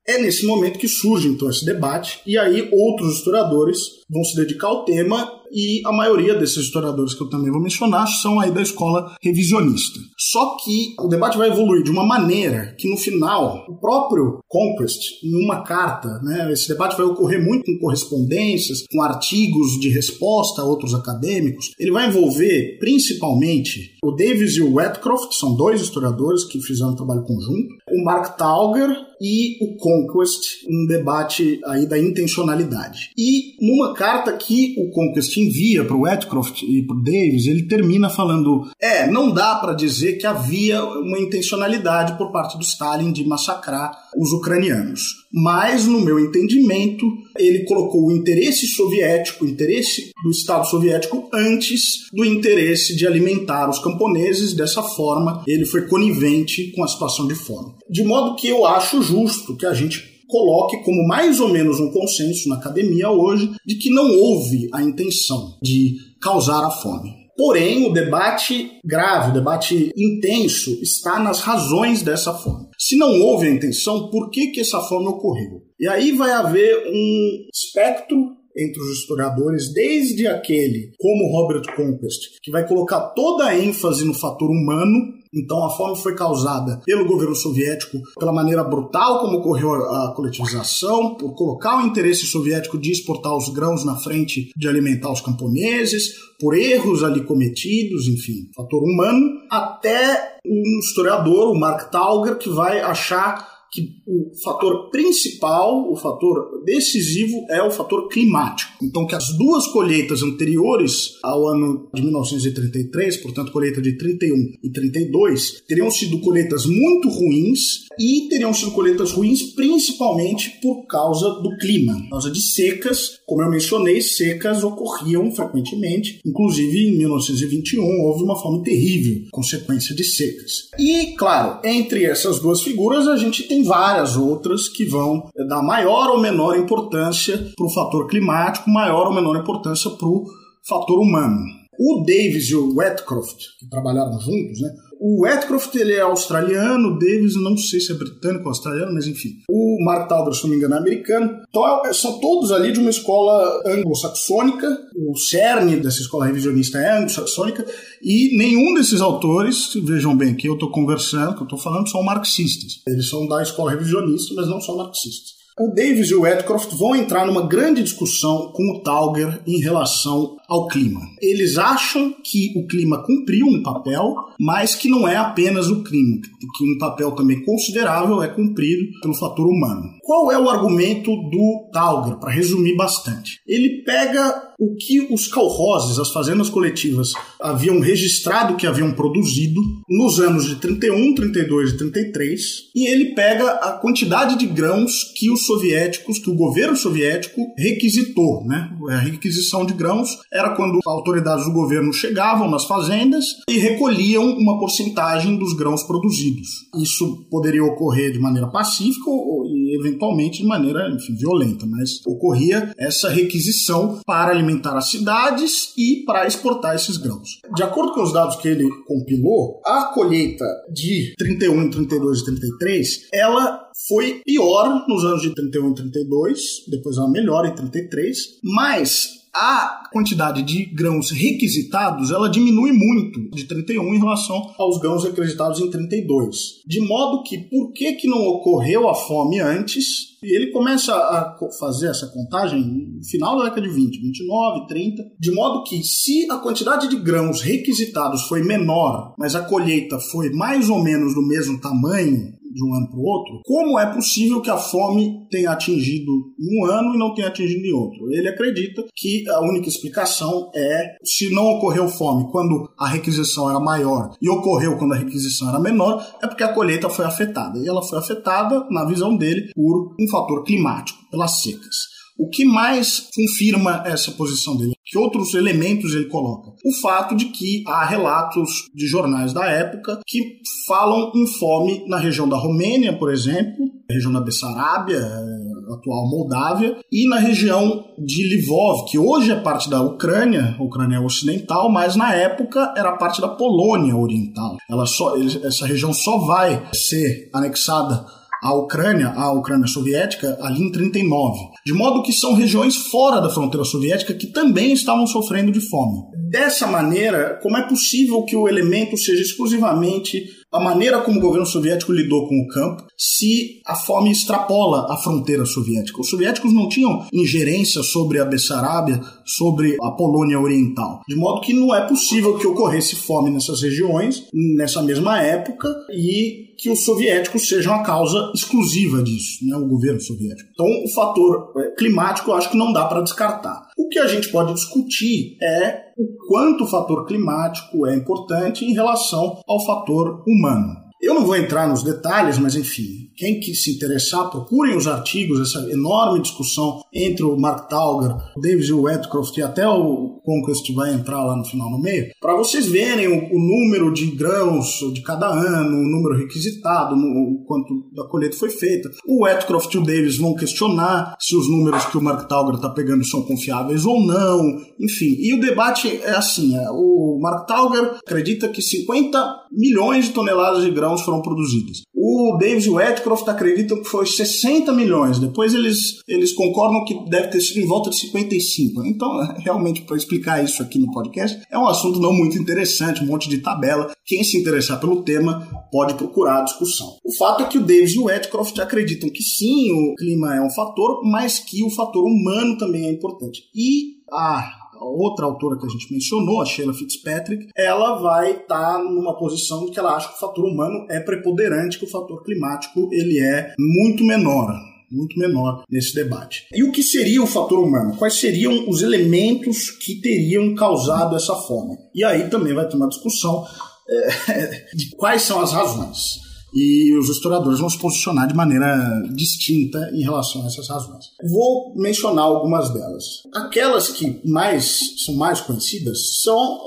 é nesse momento que surge então esse debate, e aí outros historiadores vão se dedicar ao tema e a maioria desses historiadores que eu também vou mencionar são aí da escola revisionista. Só que o debate vai evoluir de uma maneira que no final o próprio Conquest, em uma carta, né, esse debate vai ocorrer muito com correspondências, com artigos de resposta a outros acadêmicos, ele vai envolver principalmente o Davis e o Wetcroft, são dois historiadores que fizeram um trabalho conjunto, o Mark Tauger e o Conquest, um debate aí da intencionalidade. E numa carta que o Conquest envia para o Wetcroft e para o Davis, ele termina falando: é, não dá para dizer que havia uma intencionalidade por parte do Stalin de massacrar os ucranianos. Mas, no meu entendimento, ele colocou o interesse soviético, o interesse do Estado soviético, antes do interesse de alimentar os camponeses. Dessa forma, ele foi conivente com a situação de fome. De modo que eu acho justo que a gente coloque como mais ou menos um consenso na academia hoje de que não houve a intenção de causar a fome. Porém, o debate grave, o debate intenso está nas razões dessa fome. Se não houve a intenção, por que, que essa fome ocorreu? E aí vai haver um espectro entre os historiadores, desde aquele como Robert Conquest, que vai colocar toda a ênfase no fator humano, então a fome foi causada pelo governo soviético pela maneira brutal como ocorreu a coletivização, por colocar o interesse soviético de exportar os grãos na frente de alimentar os camponeses, por erros ali cometidos, enfim, fator humano, até um historiador, o Mark Tauger, que vai achar que o fator principal, o fator decisivo é o fator climático. Então, que as duas colheitas anteriores ao ano de 1933, portanto, colheita de 31 e 32, teriam sido colheitas muito ruins e teriam sido colheitas ruins principalmente por causa do clima, por causa de secas. Como eu mencionei, secas ocorriam frequentemente, inclusive em 1921 houve uma fome terrível, consequência de secas. E, claro, entre essas duas figuras a gente tem várias outras que vão dar maior ou menor importância para o fator climático, maior ou menor importância para o fator humano. O Davis e o Wetcroft, que trabalharam juntos, né, o Wetcroft ele é australiano, Davis não sei se é britânico ou australiano, mas enfim. O Mark Tauber, se não me engano, é americano. Então é, são todos ali de uma escola anglo-saxônica. O cerne dessa escola revisionista é anglo-saxônica. E nenhum desses autores, vejam bem que eu estou conversando, que eu estou falando, são marxistas. Eles são da escola revisionista, mas não são marxistas. O Davis e o Wetcroft vão entrar numa grande discussão com o Tauger em relação ao clima. Eles acham que o clima cumpriu um papel, mas que não é apenas o clima, que um papel também considerável é cumprido pelo fator humano. Qual é o argumento do Tauger, para resumir bastante? Ele pega o que os calroses, as fazendas coletivas, haviam registrado que haviam produzido nos anos de 31, 32 e 33, e ele pega a quantidade de grãos que os soviéticos, que o governo soviético requisitou, né? A requisição de grãos é era quando autoridades do governo chegavam nas fazendas e recolhiam uma porcentagem dos grãos produzidos. Isso poderia ocorrer de maneira pacífica ou, eventualmente de maneira enfim, violenta, mas ocorria essa requisição para alimentar as cidades e para exportar esses grãos. De acordo com os dados que ele compilou, a colheita de 31, 32 e 33, ela foi pior nos anos de 31 e 32, depois ela melhora em 33, mas a quantidade de grãos requisitados ela diminui muito de 31 em relação aos grãos requisitados em 32. De modo que, por que, que não ocorreu a fome antes? E ele começa a fazer essa contagem no final da década de 20, 29, 30, de modo que, se a quantidade de grãos requisitados foi menor, mas a colheita foi mais ou menos do mesmo tamanho, de um ano para o outro, como é possível que a fome tenha atingido em um ano e não tenha atingido em outro? Ele acredita que a única explicação é se não ocorreu fome quando a requisição era maior e ocorreu quando a requisição era menor, é porque a colheita foi afetada. E ela foi afetada, na visão dele, por um fator climático, pelas secas. O que mais confirma essa posição dele? Que outros elementos ele coloca? O fato de que há relatos de jornais da época que falam em fome na região da Romênia, por exemplo, região da Bessarabia, eh, atual Moldávia, e na região de Lvov, que hoje é parte da Ucrânia, Ucrânia ocidental, mas na época era parte da Polônia oriental. Ela só, essa região só vai ser anexada a Ucrânia, a Ucrânia soviética, ali em 39. De modo que são regiões fora da fronteira soviética que também estavam sofrendo de fome. Dessa maneira, como é possível que o elemento seja exclusivamente a maneira como o governo soviético lidou com o campo se a fome extrapola a fronteira soviética. Os soviéticos não tinham ingerência sobre a Bessarabia, sobre a Polônia Oriental, de modo que não é possível que ocorresse fome nessas regiões nessa mesma época e que os soviéticos sejam a causa exclusiva disso, né, o governo soviético. Então, o fator é, climático eu acho que não dá para descartar. O que a gente pode discutir é o quanto o fator climático é importante em relação ao fator humano. Eu não vou entrar nos detalhes, mas enfim, quem que se interessar, procurem os artigos, essa enorme discussão entre o Mark Tauger, o Davis Wetcroft e até o Conquest vai entrar lá no final no meio, para vocês verem o, o, número de grãos de cada ano, o número requisitado, o quanto da colheita foi feita. O Wetcroft e o Davis vão questionar se os números que o Mark Tauger está pegando são confiáveis ou não, enfim. E o debate é assim, é, o Mark Tauger acredita que 50 milhões de toneladas de grãos foram produzidas. O Davis Wetcroft acreditam que foi 60 milhões. Depois eles, eles concordam que deve ter sido em volta de 55. Então, realmente, para explicar isso aqui no podcast, é um assunto não muito interessante, um monte de tabela. Quem se interessar pelo tema pode procurar a discussão. O fato é que o Davis e o Wetcroft acreditam que sim, o clima é um fator, mas que o fator humano também é importante. E a outra autora que a gente mencionou, a Sheila Fitzpatrick, ela vai estar tá numa posição que ela acha que o fator humano é preponderante, que o fator climático ele é muito menor muito menor nesse debate. E o que seria o fator humano? Quais seriam os elementos que teriam causado essa fome? E aí também vai ter uma discussão é, de quais são as razões e os historiadores vão se posicionar de maneira distinta em relação a essas razões. Vou mencionar algumas delas. Aquelas que mais são mais conhecidas são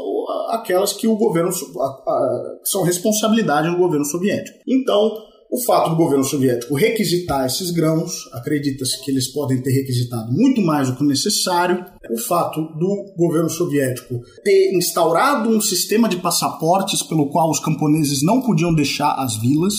aquelas que o governo são responsabilidade do governo soviético. Então, o fato do governo soviético requisitar esses grãos, acredita-se que eles podem ter requisitado muito mais do que necessário, o fato do governo soviético ter instaurado um sistema de passaportes pelo qual os camponeses não podiam deixar as vilas.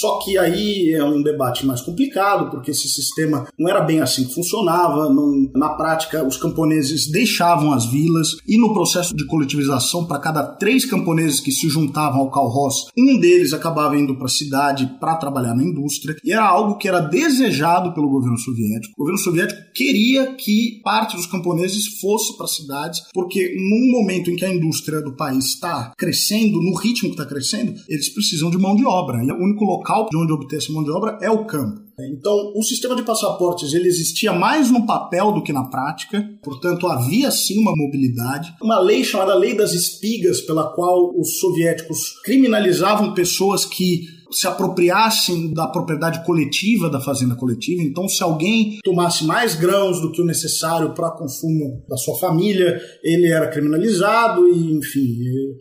Só que aí é um debate mais complicado, porque esse sistema não era bem assim que funcionava. Não, na prática, os camponeses deixavam as vilas e no processo de coletivização, para cada três camponeses que se juntavam ao Kalhos, um deles acabava indo para a cidade para trabalhar na indústria. E era algo que era desejado pelo governo soviético. O governo soviético queria que parte dos camponeses fosse para cidades, porque num momento em que a indústria do país está crescendo, no ritmo que está crescendo, eles precisam de mão de obra. E o único local de onde obter essa mão de obra é o campo. Então, o sistema de passaportes ele existia mais no papel do que na prática, portanto, havia sim uma mobilidade. Uma lei chamada Lei das Espigas, pela qual os soviéticos criminalizavam pessoas que se apropriassem da propriedade coletiva da fazenda coletiva. Então, se alguém tomasse mais grãos do que o necessário para consumo da sua família, ele era criminalizado e, enfim,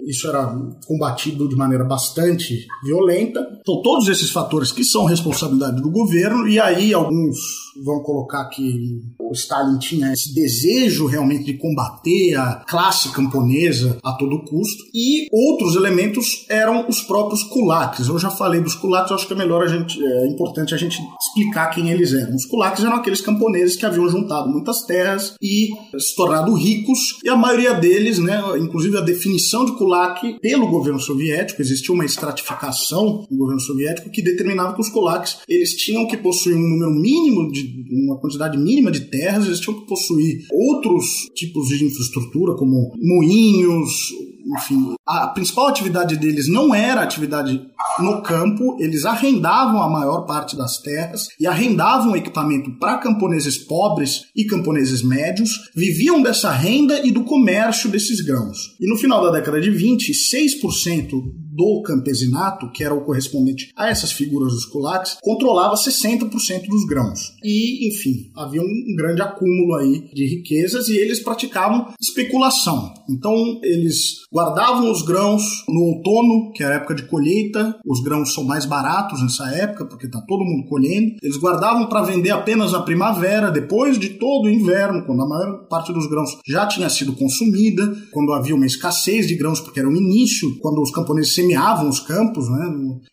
isso era combatido de maneira bastante violenta. Então, todos esses fatores que são responsabilidade do governo, e aí alguns vão colocar que o Stalin tinha esse desejo realmente de combater a classe camponesa a todo custo, e outros elementos eram os próprios kulaks. Eu já falei dos kulaks, acho que é melhor a gente, é importante a gente explicar quem eles eram. Os kulaks eram aqueles camponeses que haviam juntado muitas terras e se tornado ricos, e a maioria deles, né, inclusive a definição de kulak pelo governo soviético, existia uma estratificação no governo soviético que determinava que os kulaks eles tinham que possuir um número mínimo de uma quantidade mínima de terras, eles tinham que possuir outros tipos de infraestrutura, como moinhos, enfim, a principal atividade deles não era atividade no campo, eles arrendavam a maior parte das terras e arrendavam equipamento para camponeses pobres e camponeses médios, viviam dessa renda e do comércio desses grãos. E no final da década de 20, 6% do campesinato, que era o correspondente a essas figuras dos kulaks, controlava 60% dos grãos. E, enfim, havia um grande acúmulo aí de riquezas e eles praticavam especulação. Então, eles guardavam os grãos no outono, que era a época de colheita, os grãos são mais baratos nessa época, porque está todo mundo colhendo. Eles guardavam para vender apenas na primavera, depois de todo o inverno, quando a maior parte dos grãos já tinha sido consumida, quando havia uma escassez de grãos, porque era o início, quando os camponeses semeavam os campos, né?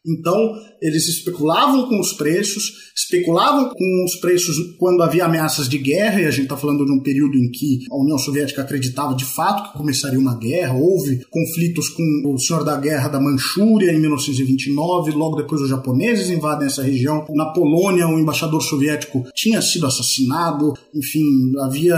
Então, eles especulavam com os preços, especulavam com os preços quando havia ameaças de guerra, e a gente está falando de um período em que a União Soviética acreditava de fato que começaria uma guerra, houve conflitos com o senhor da guerra da Manchúria em 1929, logo depois os japoneses invadem essa região. Na Polônia, o embaixador soviético tinha sido assassinado, enfim, havia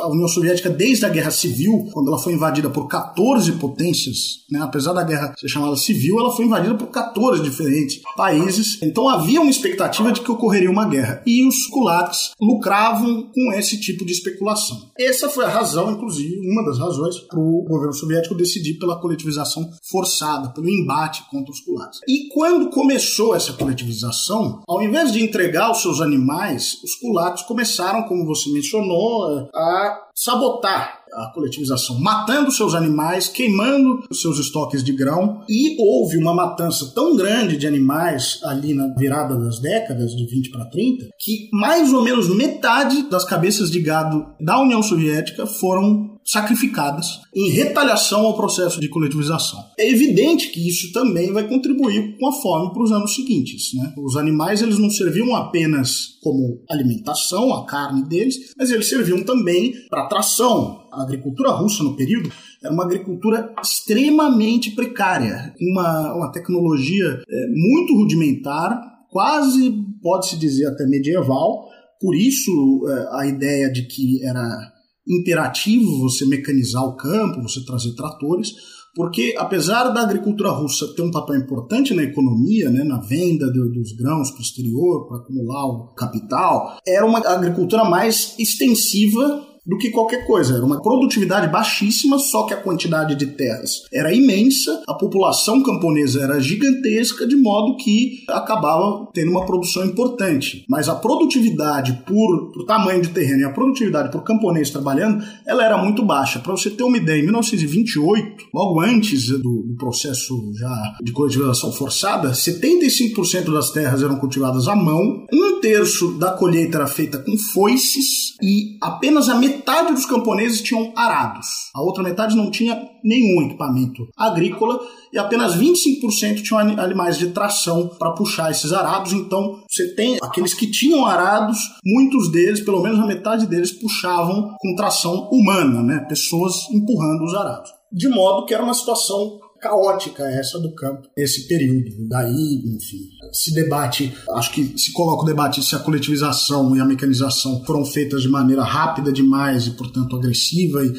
a União Soviética desde a Guerra Civil, quando ela foi invadida por 14 potências, né? apesar da guerra ser chamada civil, ela foi invadida por 14 diferentes países. Então havia uma expectativa de que ocorreria uma guerra. E os kulaks lucravam com esse tipo de especulação. Essa foi a razão, inclusive, uma das razões para o governo soviético decidir pela coletivização forçada, pelo embate contra os kulaks. E quando começou essa coletivização, ao invés de entregar os seus animais, os kulaks começaram, como você mencionou, a sabotar a coletivização, matando seus animais, queimando seus estoques de grão, e houve uma matança tão grande de animais ali na virada das décadas, de 20 para 30, que mais ou menos metade das cabeças de gado da União Soviética foram sacrificadas em retaliação ao processo de coletivização. É evidente que isso também vai contribuir com a fome para os anos seguintes. Né? Os animais eles não serviam apenas como alimentação, a carne deles, mas eles serviam também para tração. A agricultura russa no período era uma agricultura extremamente precária, uma, uma tecnologia é, muito rudimentar, quase pode-se dizer até medieval. Por isso é, a ideia de que era imperativo você mecanizar o campo, você trazer tratores, porque apesar da agricultura russa ter um papel importante na economia, né, na venda do, dos grãos para o exterior, para acumular o capital, era uma agricultura mais extensiva do que qualquer coisa. Era uma produtividade baixíssima, só que a quantidade de terras era imensa, a população camponesa era gigantesca, de modo que acabava tendo uma produção importante. Mas a produtividade por, por tamanho de terreno e a produtividade por camponês trabalhando, ela era muito baixa. Para você ter uma ideia, em 1928, logo antes do, do processo já de coletivização forçada, 75% das terras eram cultivadas à mão, um terço da colheita era feita com foices e apenas a metade metade dos camponeses tinham arados, a outra metade não tinha nenhum equipamento agrícola e apenas 25% tinham animais de tração para puxar esses arados. Então, você tem aqueles que tinham arados, muitos deles, pelo menos a metade deles, puxavam com tração humana, né? pessoas empurrando os arados. De modo que era uma situação caótica essa do campo nesse período. Daí, enfim, se debate, acho que se coloca o debate se a coletivização e a mecanização foram feitas de maneira rápida demais e, portanto, agressiva e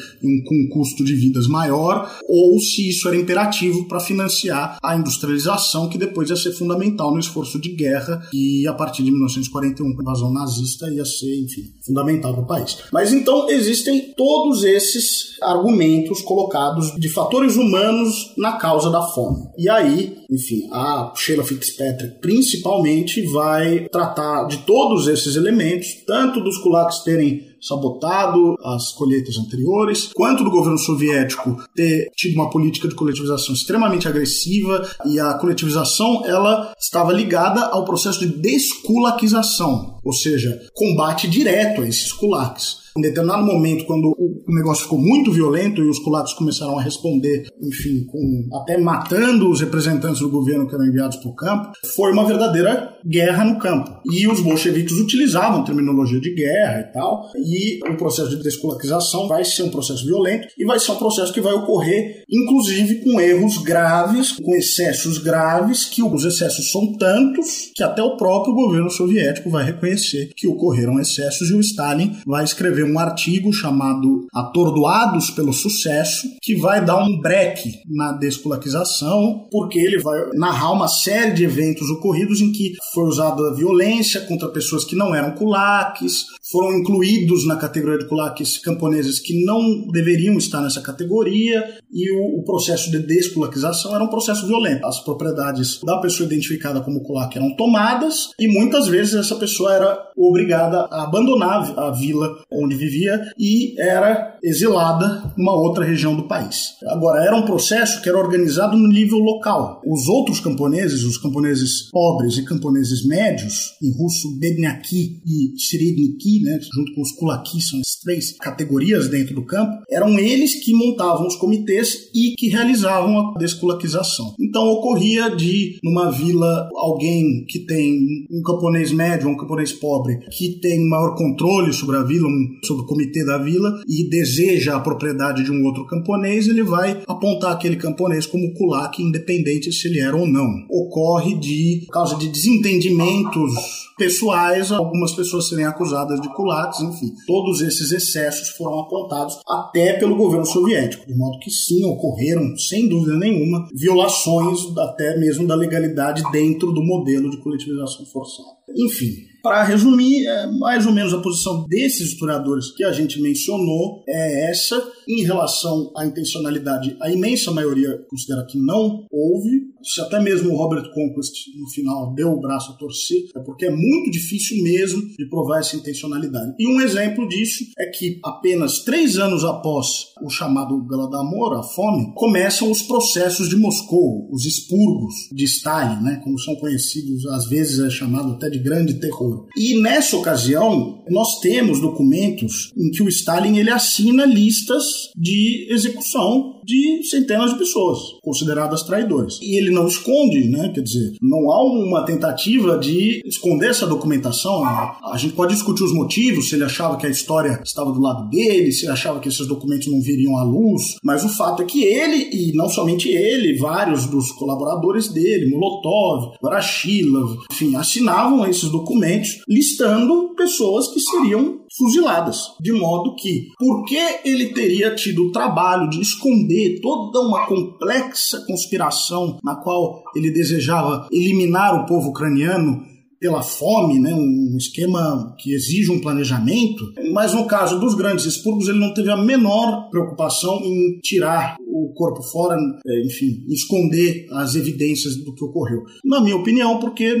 com um custo de vidas maior, ou se isso era imperativo para financiar a industrialização, que depois ia ser fundamental no esforço de guerra e, a partir de 1941, com a invasão nazista, ia ser, enfim, fundamental para o país. Mas então existem todos esses argumentos colocados de fatores humanos na causa da fome. E aí, enfim, a Sheila Fitzpatrick principalmente vai tratar de todos esses elementos, tanto dos kulaks terem sabotado as colheitas anteriores, quanto do governo soviético ter tido uma política de coletivização extremamente agressiva e a coletivização ela estava ligada ao processo de desculaquização, ou seja, combate direto a esses kulaks. Em determinado momento, quando o negócio ficou muito violento e os kulaks começaram a responder, enfim, com até matando os representantes do governo que eram enviados para o campo, foi uma verdadeira guerra no campo. E os bolcheviques utilizavam terminologia de guerra e tal, e o processo de desculaquização vai ser um processo violento e vai ser um processo que vai ocorrer, inclusive, com erros graves, com excessos graves, que os excessos são tantos que até o próprio governo soviético vai reconhecer que ocorreram excessos e o Stalin vai escrever escrever um artigo chamado Atordoados pelo Sucesso, que vai dar um break na desculaquização, porque ele vai narrar uma série de eventos ocorridos em que foi usada violência contra pessoas que não eram kulaks, foram incluídos na categoria de kulaks camponeses que não deveriam estar nessa categoria, e o, o processo de desculaquização era um processo violento. As propriedades da pessoa identificada como kulak eram tomadas, e muitas vezes essa pessoa era obrigada a abandonar a vila onde vivia e era exilada numa outra região do país. Agora, era um processo que era organizado no nível local. Os outros camponeses, os camponeses pobres e camponeses médios, em russo Bedniaki e Sredniki, né, junto com os kulaki, são as três categorias dentro do campo, eram eles que montavam os comitês e que realizavam a desculaquização. Então ocorria de, numa vila, alguém que tem um camponês médio, um camponês pobre, que tem maior controle sobre a vila, um, sobre o comitê da vila, e deseja a propriedade de um outro camponês, ele vai apontar aquele camponês como kulak, independente se ele era ou não. Ocorre de, causa de desentendimentos pessoais, algumas pessoas serem acusadas de enfim. Todos esses excessos foram apontados até pelo governo soviético, de modo que sim, ocorreram, sem dúvida nenhuma, violações até mesmo da legalidade dentro do modelo de coletivização forçada. Enfim, para resumir, é mais ou menos a posição desses historiadores que a gente mencionou é essa. Em relação à intencionalidade, a imensa maioria considera que não houve. Se até mesmo o Robert Conquest, no final, deu o braço a torcer, é porque é muito difícil mesmo de provar essa intencionalidade. E um exemplo disso é que apenas três anos após o chamado Galadomor, a fome, começam os processos de Moscou, os expurgos de Stalin, né, como são conhecidos, às vezes é chamado até de grande terror. E nessa ocasião, nós temos documentos em que o Stalin ele assina listas de execução de centenas de pessoas consideradas traidores. E ele não esconde, né? Quer dizer, não há uma tentativa de esconder essa documentação. A gente pode discutir os motivos, se ele achava que a história estava do lado dele, se ele achava que esses documentos não viriam à luz, mas o fato é que ele, e não somente ele, vários dos colaboradores dele, Molotov, Varashilov, enfim, assinavam esses documentos listando pessoas que seriam fuziladas. De modo que, porque ele teria tido o trabalho de esconder toda uma complexa conspiração na qual ele desejava eliminar o povo ucraniano pela fome, né, um esquema que exige um planejamento, mas no caso dos grandes expurgos ele não teve a menor preocupação em tirar o corpo fora, é, enfim, esconder as evidências do que ocorreu. Na minha opinião, porque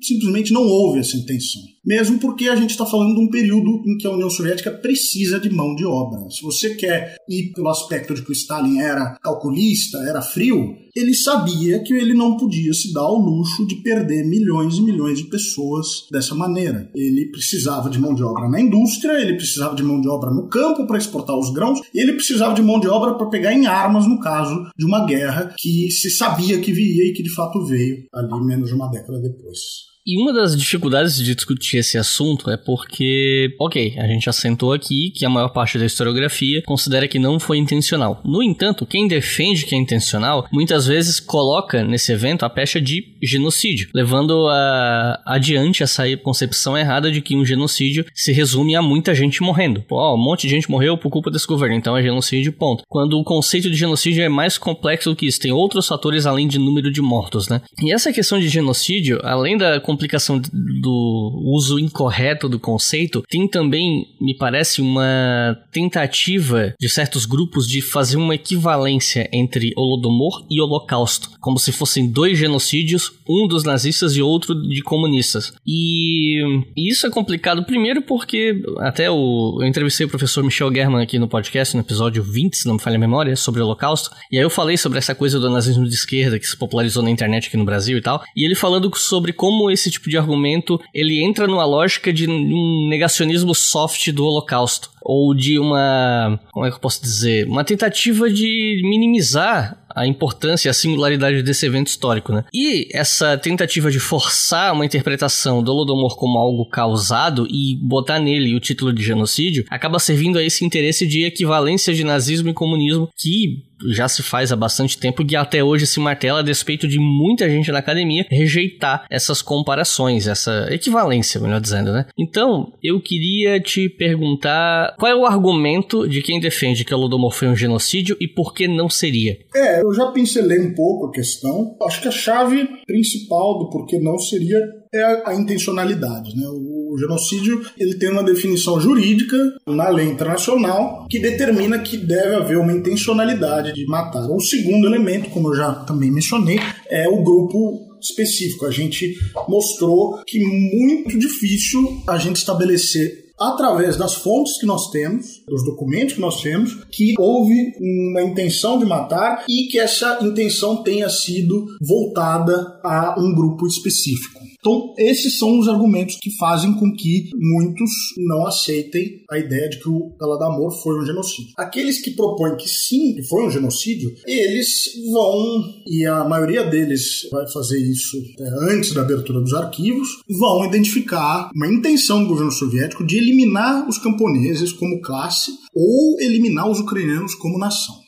simplesmente não houve essa intenção. Mesmo porque a gente está falando de um período em que a União Soviética precisa de mão de obra. Se você quer ir pelo aspecto de que o Stalin era calculista, era frio, ele sabia que ele não podia se dar ao luxo de perder milhões e milhões de pessoas dessa maneira. Ele precisava de mão de obra na indústria, ele precisava de mão de obra no campo para exportar os grãos, e ele precisava de mão de obra para pegar em armas no caso de uma guerra que se sabia que viria e que de fato veio ali menos de uma década depois. E uma das dificuldades de discutir esse assunto é porque, ok, a gente assentou aqui que a maior parte da historiografia considera que não foi intencional. No entanto, quem defende que é intencional muitas vezes coloca nesse evento a pecha de genocídio, levando a, adiante essa concepção errada de que um genocídio se resume a muita gente morrendo. Pô, ó, um monte de gente morreu por culpa desse governo, então é genocídio, ponto. Quando o conceito de genocídio é mais complexo do que isso, tem outros fatores além de número de mortos, né? E essa questão de genocídio, além da complicação do uso incorreto do conceito, tem também, me parece, uma tentativa de certos grupos de fazer uma equivalência entre Holodomor e Holocausto, como se fossem dois genocídios, um dos nazistas e outro de comunistas. E, isso é complicado, primeiro porque até o, eu entrevistei o professor Michel German aqui no podcast, no episódio 20, se não me falha a memória, sobre o Holocausto, e aí eu falei sobre essa coisa do nazismo de esquerda que se popularizou na internet aqui no Brasil e tal, e ele falando sobre como esse esse tipo de argumento ele entra numa lógica de um negacionismo soft do Holocausto ou de uma, como é que eu posso dizer, uma tentativa de minimizar a importância e a singularidade desse evento histórico, né? E essa tentativa de forçar uma interpretação do Holodomor como algo causado e botar nele o título de genocídio acaba servindo a esse interesse de equivalência de nazismo e comunismo que já se faz há bastante tempo e até hoje se martela a despeito de muita gente na academia rejeitar essas comparações, essa equivalência, melhor dizendo, né? Então, eu queria te perguntar qual é o argumento de quem defende que o Holodomor foi um genocídio e por que não seria? É, eu já pincelei um pouco a questão. Acho que a chave principal do porquê não seria é a, intencionalidade, né? O, o genocídio ele tem uma definição jurídica na lei internacional que determina que deve haver uma intencionalidade de matar. O segundo elemento, como eu já também mencionei, é o grupo específico. A gente mostrou que muito difícil a gente estabelecer através das fontes que nós temos, dos documentos que nós temos, que houve uma intenção de matar e que essa intenção tenha sido voltada a um grupo específico. Então, esses são os argumentos que fazem com que muitos não aceitem a ideia de que o Galadamor foi um genocídio. Aqueles que propõem que sim, que foi um genocídio, eles vão, e a maioria deles vai fazer isso é, antes da abertura dos arquivos, vão identificar uma intenção do governo soviético de eliminar os camponeses como classe ou eliminar os ucranianos como nação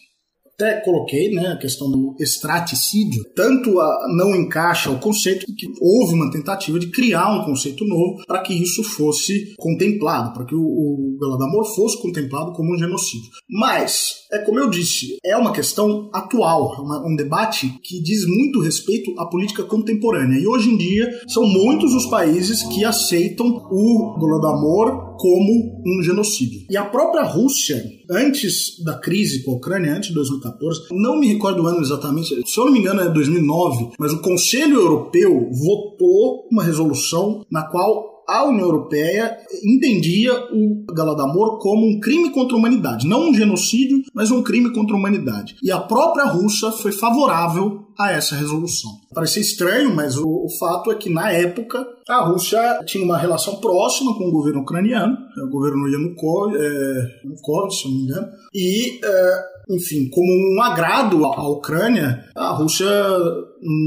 até coloquei né, a questão do estraticídio, tanto a, não encaixa o conceito que houve uma tentativa de criar um conceito novo para que isso fosse contemplado, para que o, o Galadamor fosse contemplado como um genocídio. Mas, é como eu disse, é uma questão atual, uma, um debate que diz muito respeito à política contemporânea. E hoje em dia são muitos os países que aceitam o Galadamor como um genocídio. E a própria Rússia, antes da crise com a Ucrânia, antes de 2014, não me recordo o ano exatamente, se eu não me engano é 2009, mas o Conselho Europeu votou uma resolução na qual a União Europeia entendia o Galadamor como um crime contra a humanidade, não um genocídio, mas um crime contra a humanidade. E a própria Rússia foi favorável a essa resolução. Parece estranho, mas o, o, fato é que na época a Rússia tinha uma relação próxima com o governo ucraniano, é, o governo Yanukovych, é, se não me engano, e é, enfim, como um agrado à Ucrânia, a Rússia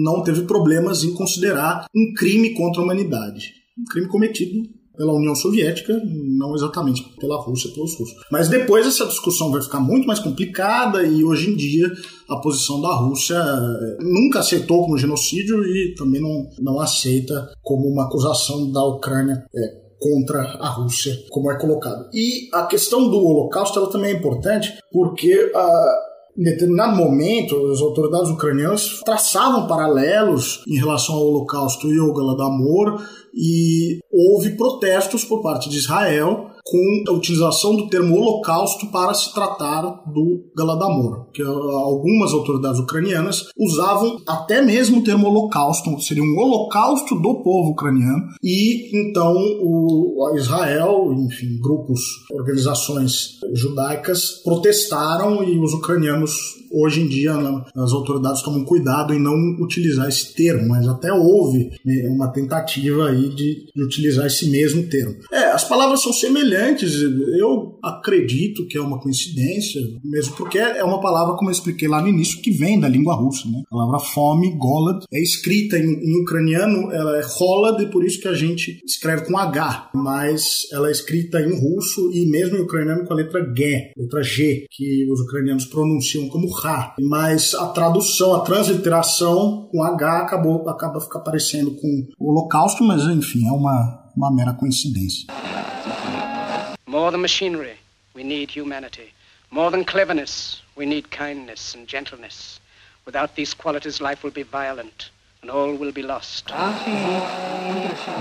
não teve problemas em considerar um crime contra a humanidade um crime cometido pela União Soviética, não exatamente pela Rússia, pelos russos. Mas depois essa discussão vai ficar muito mais complicada e hoje em dia a posição da Rússia eh, nunca aceitou como genocídio e também não, não aceita como uma acusação da Ucrânia é, contra a Rússia, como é colocado. E a questão do Holocausto ela também é importante porque a ah, em determinado momento, as autoridades ucranianas traçavam paralelos em relação ao Holocausto e ao Galadamor e houve protestos por parte de Israel com a utilização do termo holocausto para se tratar do Galadamor, que algumas autoridades ucranianas usavam até mesmo o termo holocausto, seria um holocausto do povo ucraniano, e então o Israel, enfim, grupos, organizações judaicas protestaram e os ucranianos hoje em dia as autoridades tomam cuidado em não utilizar esse termo, mas até houve né, uma tentativa aí de, de utilizar esse mesmo termo. É, as palavras são semelhantes, eu acredito que é uma coincidência, mesmo porque é uma palavra, como eu expliquei lá no início, que vem da língua russa. Né? A palavra fome, golad, é escrita em, em ucraniano, ela é rolad, por isso que a gente escreve com H, mas ela é escrita em russo e mesmo em ucraniano com a letra G, letra G, que os ucranianos pronunciam como H. Mas a tradução, a transliteração com H acabou, acaba ficar parecendo com o holocausto, mas enfim, é uma, uma mera coincidência. More than machinery, we need humanity. More than cleverness, we need kindness and gentleness. Without these qualities, life will be violent.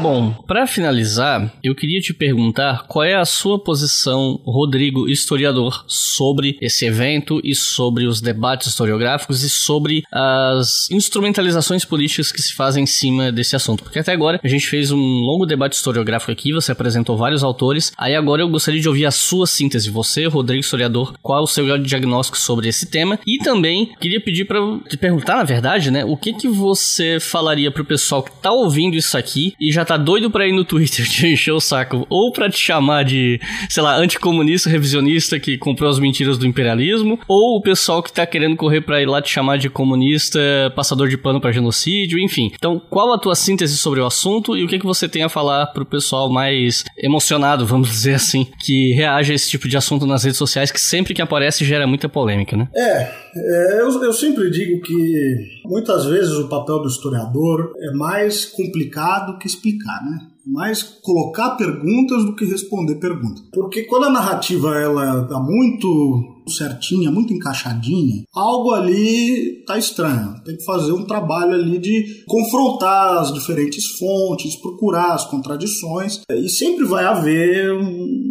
Bom, para finalizar, eu queria te perguntar qual é a sua posição, Rodrigo, historiador, sobre esse evento e sobre os debates historiográficos e sobre as instrumentalizações políticas que se fazem em cima desse assunto. Porque até agora a gente fez um longo debate historiográfico aqui, você apresentou vários autores, aí agora eu gostaria de ouvir a sua síntese. Você, Rodrigo, historiador, qual é o seu diagnóstico sobre esse tema? E também queria pedir para te perguntar, na verdade, né, o que que você falaria pro pessoal que tá ouvindo isso aqui e já tá doido pra ir no Twitter te encher o saco, ou pra te chamar de, sei lá, anticomunista, revisionista que comprou as mentiras do imperialismo, ou o pessoal que tá querendo correr pra ir lá te chamar de comunista, passador de pano para genocídio, enfim. Então, qual a tua síntese sobre o assunto e o que, que você tem a falar pro pessoal mais emocionado, vamos dizer assim, que reage a esse tipo de assunto nas redes sociais que sempre que aparece gera muita polêmica, né? É, é eu, eu sempre digo que muitas vezes o papel do historiador é mais complicado que explicar, né? mais colocar perguntas do que responder perguntas. Porque quando a narrativa ela tá muito certinha, muito encaixadinha, algo ali tá estranho. Tem que fazer um trabalho ali de confrontar as diferentes fontes, procurar as contradições, e sempre vai haver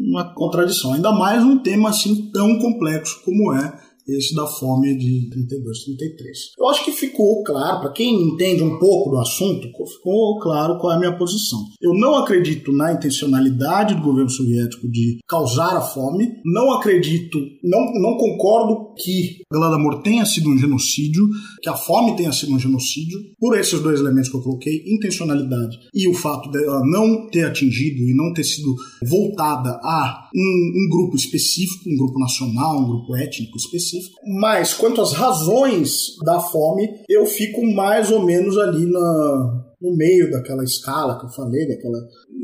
uma contradição, ainda mais um tema assim tão complexo como é esse da fome de 32, 33. Eu acho que ficou claro, para quem entende um pouco do assunto, ficou claro qual é a minha posição. Eu não acredito na intencionalidade do governo soviético de causar a fome, não acredito, não, não concordo que Gladomor tenha sido um genocídio, que a fome tenha sido um genocídio, por esses dois elementos que eu coloquei, intencionalidade e o fato dela não ter atingido e não ter sido voltada a um, um grupo específico, um grupo nacional, um grupo étnico específico. Mas quanto às razões da fome, eu fico mais ou menos ali na, no meio daquela escala que eu falei, daquela.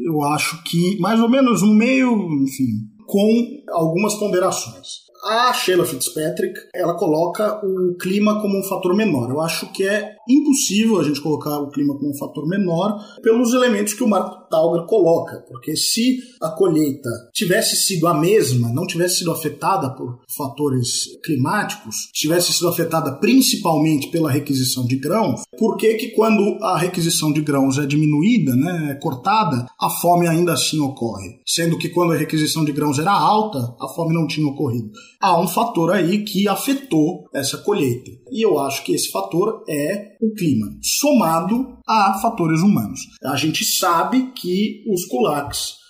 Eu acho que mais ou menos no meio, enfim, com algumas ponderações. A Sheila Fitzpatrick, ela coloca o clima como um fator menor. Eu acho que é impossível a gente colocar o clima como um fator menor pelos elementos que o Mark Tauger coloca, porque se a colheita tivesse sido a mesma, não tivesse sido afetada por fatores climáticos, tivesse sido afetada principalmente pela requisição de grãos, por que que quando a requisição de grãos é diminuída, né, é cortada, a fome ainda assim ocorre? Sendo que quando a requisição de grãos era alta, a fome não tinha ocorrido há um fator aí que afetou essa colheita. E eu acho que esse fator é o clima, somado a fatores humanos. A gente sabe que os kulaks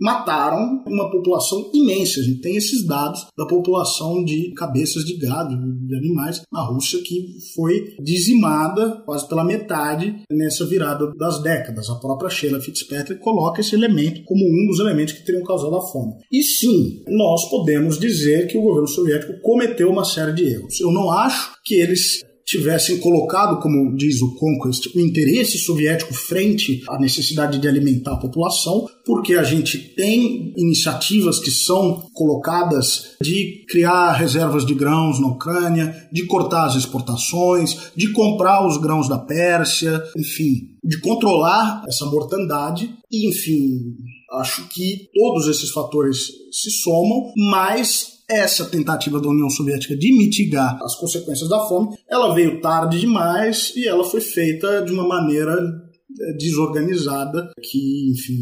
mataram uma população imensa. A gente tem esses dados da população de cabeças de gado, de animais na Rússia, que foi dizimada quase pela metade nessa virada das décadas. A própria Sheila Fitzpatrick coloca esse elemento como um dos elementos que teriam causado a fome. E sim, nós podemos dizer que o governo soviético cometeu uma série de erros. Eu não acho que eles tivessem colocado, como diz o Conquest, o interesse soviético frente à necessidade de alimentar a população, porque a gente tem iniciativas que são colocadas de criar reservas de grãos na Ucrânia, de cortar as exportações, de comprar os grãos da Pérsia, enfim, de controlar essa mortandade. E, enfim, acho que todos esses fatores se somam, mas essa tentativa da União Soviética de mitigar as consequências da fome, ela veio tarde demais e ela foi feita de uma maneira é, desorganizada que, enfim,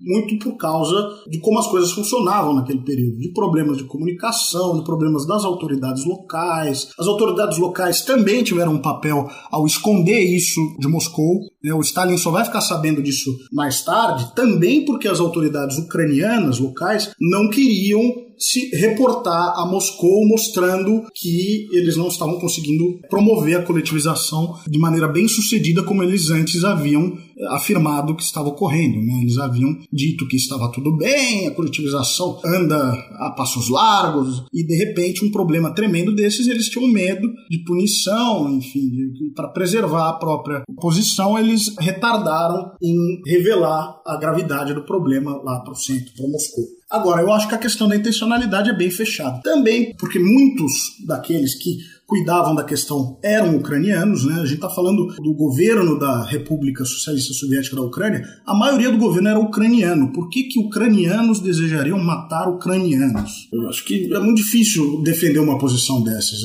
muito por causa de como as coisas funcionavam naquele período, de problemas de comunicação, de problemas das autoridades locais. As autoridades locais também tiveram um papel ao esconder isso de Moscou. Né? O Stalin só vai ficar sabendo disso mais tarde, também porque as autoridades ucranianas locais não queriam se reportar a Moscou mostrando que eles não estavam conseguindo promover a coletivização de maneira bem sucedida como eles antes haviam afirmado que estava ocorrendo. Né? Eles haviam dito que estava tudo bem, a coletivização anda a passos largos, e de repente um problema tremendo desses, eles tinham medo de punição, enfim, para preservar a própria posição, eles retardaram em revelar a gravidade do problema lá para o centro, para Moscou. Agora, eu acho que a questão da intencionalidade é bem fechada. Também porque muitos daqueles que cuidavam da questão eram ucranianos, né? A gente está falando do governo da República Socialista Soviética da Ucrânia, a maioria do governo era ucraniano. Por que, que ucranianos desejariam matar ucranianos? Eu acho que é muito difícil defender uma posição dessas.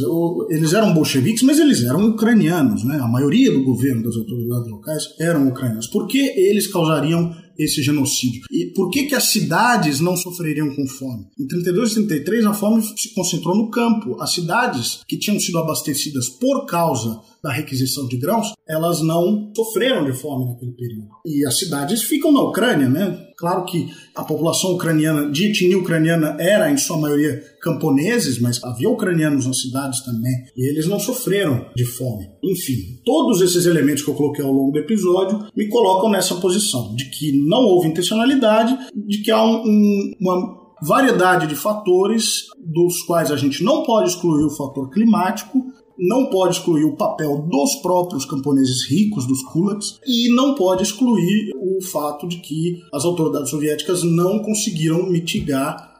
Eles eram bolcheviques, mas eles eram ucranianos, né? A maioria do governo das autoridades locais eram ucranianos. Por que eles causariam esse genocídio. E por que, que as cidades não sofreriam com fome? Em 32 e 33, a fome se concentrou no campo. As cidades que tinham sido abastecidas por causa da requisição de grãos, elas não sofreram de fome naquele período. E as cidades ficam na Ucrânia, né? Claro que a população ucraniana, de etnia ucraniana, era em sua maioria camponeses, mas havia ucranianos nas cidades também, e eles não sofreram de fome. Enfim, todos esses elementos que eu coloquei ao longo do episódio me colocam nessa posição, de que não houve intencionalidade, de que há um, um, uma variedade de fatores dos quais a gente não pode excluir o fator climático, não pode excluir o papel dos próprios camponeses ricos, dos kulaks, e não pode excluir o fato de que as autoridades soviéticas não conseguiram mitigar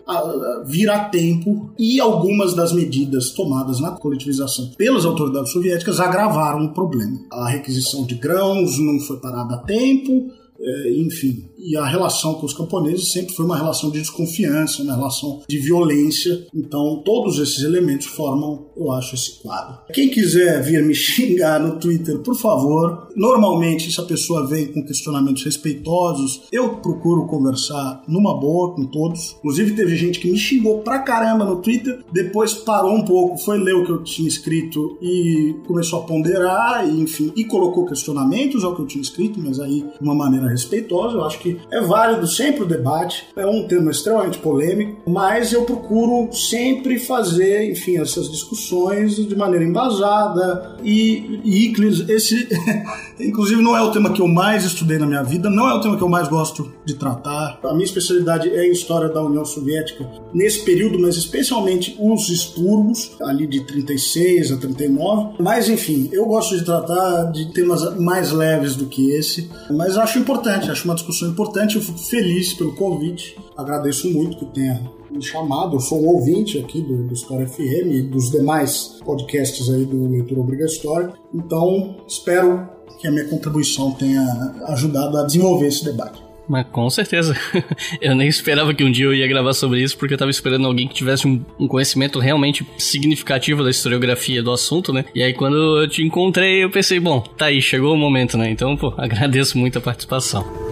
vir a tempo e algumas das medidas tomadas na coletivização pelas autoridades soviéticas agravaram o problema. A requisição de grãos não foi parada a tempo, é, enfim. E a relação com os camponeses sempre foi uma relação de desconfiança, uma relação de violência. Então, todos esses elementos formam, eu acho, esse quadro. Quem quiser vir me xingar no Twitter, por favor. Normalmente, se a pessoa vem com questionamentos respeitosos, eu procuro conversar numa boa com todos. Inclusive, teve gente que me xingou pra caramba no Twitter, depois parou um pouco, foi ler o que eu tinha escrito e começou a ponderar, e, enfim, e colocou questionamentos ao que eu tinha escrito, mas aí de uma maneira respeitosa. Eu acho que é válido sempre o debate, é um tema extremamente polêmico, mas eu procuro sempre fazer, enfim, essas discussões de maneira embasada e, e esse, inclusive, não é o tema que eu mais estudei na minha vida, não é o tema que eu mais gosto de tratar. A minha especialidade é a história da União Soviética nesse período, mas especialmente os expurgos, ali de 36 a 39. Mas, enfim, eu gosto de tratar de temas mais leves do que esse, mas acho importante, acho uma discussão importante. Eu fico feliz pelo convite, agradeço muito que tenha me chamado. Eu sou um ouvinte aqui do, do História FM e dos demais podcasts aí do Leitura Obrigatória. Então, espero que a minha contribuição tenha ajudado a desenvolver esse debate. Mas com certeza. eu nem esperava que um dia eu ia gravar sobre isso, porque eu tava esperando alguém que tivesse um, um, conhecimento realmente significativo da historiografia do assunto, né? E aí quando eu te encontrei, eu pensei, bom, tá aí, chegou o momento, né? Então, pô, agradeço muito a participação.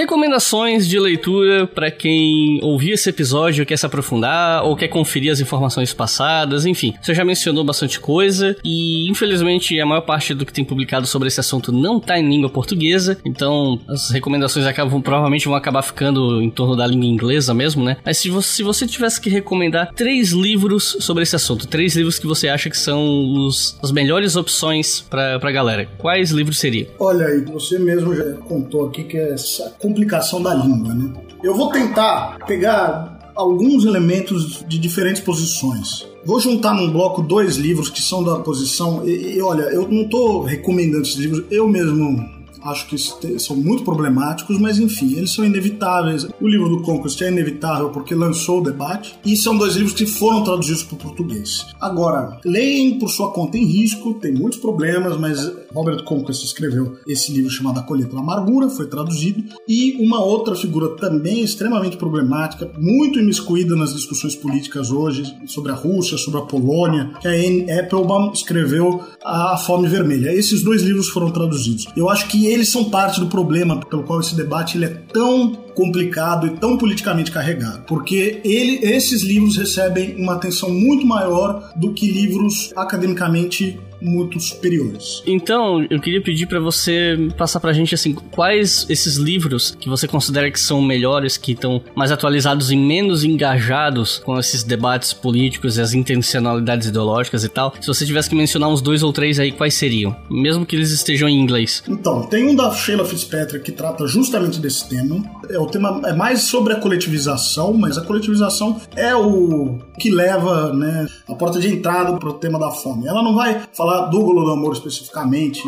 Recomendações de leitura para quem ouviu esse episódio, quer se aprofundar ou quer conferir as informações passadas, enfim. Você já mencionou bastante coisa e infelizmente a maior parte do que tem publicado sobre esse assunto não está em língua portuguesa, então as recomendações acabam provavelmente vão acabar ficando em torno da língua inglesa mesmo, né? Mas se você, se você tivesse que recomendar três livros sobre esse assunto, três livros que você acha que são os, as melhores opções para a galera, quais livros seriam? Olha aí, você mesmo já contou aqui que é essa complicação da língua, né? Eu vou tentar pegar alguns elementos de diferentes posições. Vou juntar num bloco dois livros que são da posição. E, e olha, eu não estou recomendando esses livros, eu mesmo acho que são muito problemáticos, mas enfim, eles são inevitáveis. O livro do Conquest é inevitável porque lançou o debate, e são dois livros que foram traduzidos para o português. Agora, leem por sua conta em risco, tem muitos problemas, mas Robert Conquest escreveu esse livro chamado A Colheita da Amargura, foi traduzido, e uma outra figura também extremamente problemática, muito imiscuída nas discussões políticas hoje, sobre a Rússia, sobre a Polônia, que a Anne Applebaum escreveu A Fome Vermelha. Esses dois livros foram traduzidos. Eu acho que eles são parte do problema pelo qual esse debate ele é tão complicado e tão politicamente carregado, porque ele, esses livros recebem uma atenção muito maior do que livros academicamente muito superiores. Então, eu queria pedir para você passar pra gente assim, quais esses livros que você considera que são melhores, que estão mais atualizados e menos engajados com esses debates políticos e as intencionalidades ideológicas e tal. Se você tivesse que mencionar uns dois ou três aí, quais seriam? Mesmo que eles estejam em inglês. Então, tem um da Sheila Fitzpatrick que trata justamente desse tema. É, o tema é mais sobre a coletivização, mas a coletivização é o que leva, né, a porta de entrada para o tema da fome. Ela não vai falar falar do Golodomor especificamente,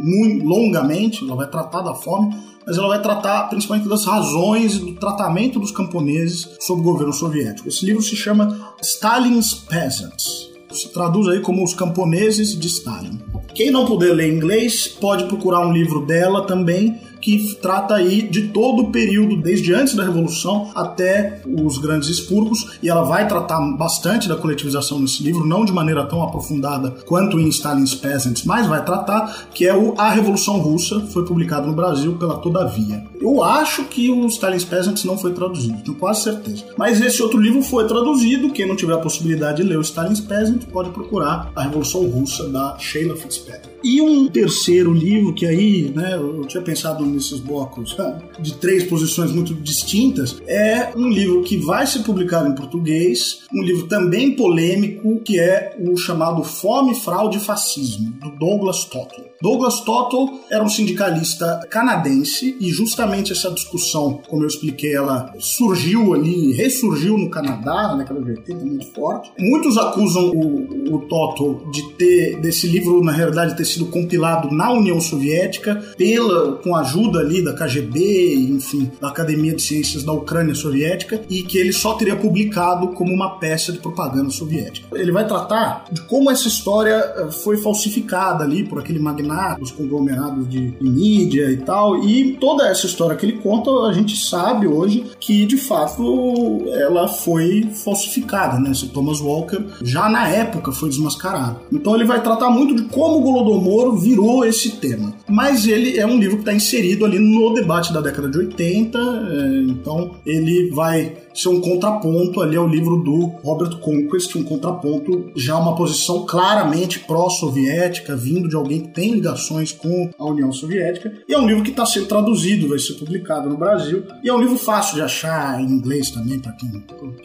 muito longamente, ela vai tratar da fome, mas ela vai tratar principalmente das razões do tratamento dos camponeses sob o governo soviético. Esse livro se chama Stalin's Peasants. Se traduz aí como Os Camponeses de Stalin. Quem não puder ler inglês pode procurar um livro dela também que trata aí de todo o período, desde antes da Revolução até os grandes expurgos, e ela vai tratar bastante da coletivização nesse livro, não de maneira tão aprofundada quanto em Stalin's Peasants, mas vai tratar que é o A Revolução Russa, foi publicado no Brasil pela Todavia. Eu acho que o Stalin's Peasants não foi traduzido, tenho quase certeza. Mas esse outro livro foi traduzido, quem não tiver a possibilidade de ler o Stalin's Peasants pode procurar A Revolução Russa, da Sheila Fitzpatrick. E um terceiro livro que aí, né, eu tinha pensado nesses blocos de três posições muito distintas, é um livro que vai ser publicado em português, um livro também polêmico, que é o chamado Fome, Fraude e Fascismo, do Douglas Totler. Douglas Tottle era um sindicalista canadense e justamente essa discussão, como eu expliquei, ela surgiu ali, ressurgiu no Canadá, na década 80, muito forte. Muitos acusam o, o Tottle de ter, desse livro, na realidade, ter sido compilado na União Soviética, pela, com a ajuda ali da KGB, enfim, da Academia de Ciências da Ucrânia Soviética, e que ele só teria publicado como uma peça de propaganda soviética. Ele vai tratar de como essa história eh, foi falsificada ali por aquele magnata, os conglomerados de, mídia e tal, e toda essa história que ele conta, a gente sabe hoje que de fato ela foi falsificada, né? Esse Thomas Walker já na época foi desmascarado. Então ele vai tratar muito de como o Golodomor virou esse tema. Mas ele é um livro que está inserido ali no debate da década de 80, é, então ele vai ser um contraponto ali ao livro do Robert Conquest, um contraponto já uma posição claramente pró-soviética, vindo de alguém que tem ligações com a União Soviética. E é um livro que está sendo traduzido, vai ser publicado no Brasil. E é um livro fácil de achar em inglês também, para quem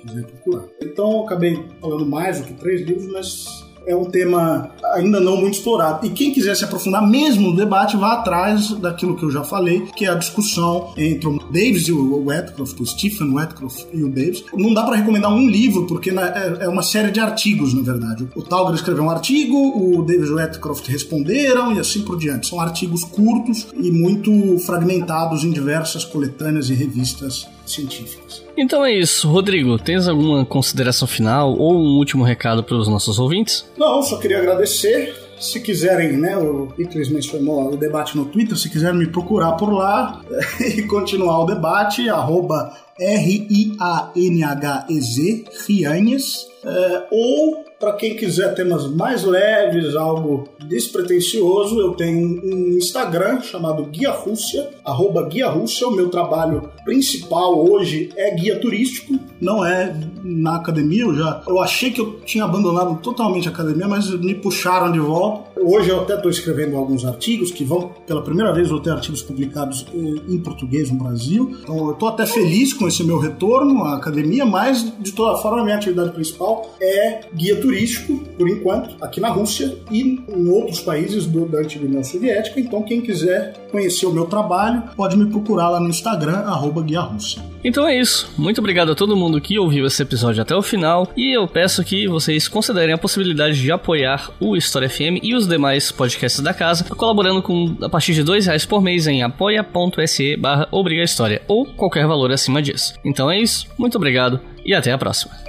quiser procurar. Então eu acabei falando mais do que três livros, mas é um tema ainda não muito explorado. E quem quiser se aprofundar mesmo no debate, vá atrás daquilo que eu já falei, que é a discussão entre o Davis e o Wetcroft, o Stephen Wetcroft e o Davis. Não dá para recomendar um livro, porque é, é uma série de artigos, na verdade. O Talger escreveu um artigo, o Davis e o Wetcroft responderam e assim por diante. São artigos curtos e muito fragmentados em diversas coletâneas e revistas científicas. Então é isso. Rodrigo, tens alguma consideração final ou um último recado para os nossos ouvintes? Não, só queria agradecer. Se quiserem, né, o Iclis mencionou o debate no Twitter, se quiserem me procurar por lá e continuar o debate, arroba R-I-A-N-H-E-Z, Rianhas, é, ou para quem quiser temas mais leves, algo despretensioso, eu tenho um Instagram chamado Guia Rússia, arroba Guia Rússia. O meu trabalho principal hoje é guia turístico, não é na academia. Eu já eu achei que eu tinha abandonado totalmente a academia, mas me puxaram de volta. Hoje eu até estou escrevendo alguns artigos que vão, pela primeira vez, vou ter artigos publicados eh, em português no Brasil. Então eu estou até feliz com esse meu retorno à academia, mas de toda forma a minha atividade principal é guia turístico turístico, por enquanto, aqui na Rússia e em outros países do, da antiga União Soviética. Então, quem quiser conhecer o meu trabalho, pode me procurar lá no Instagram, arroba Guia Rússia. Então é isso. Muito obrigado a todo mundo que ouviu esse episódio até o final. E eu peço que vocês considerem a possibilidade de apoiar o História FM e os demais podcasts da casa, colaborando com a partir de dois reais por mês em apoia.se barra História, ou qualquer valor acima disso. Então é isso, muito obrigado e até a próxima.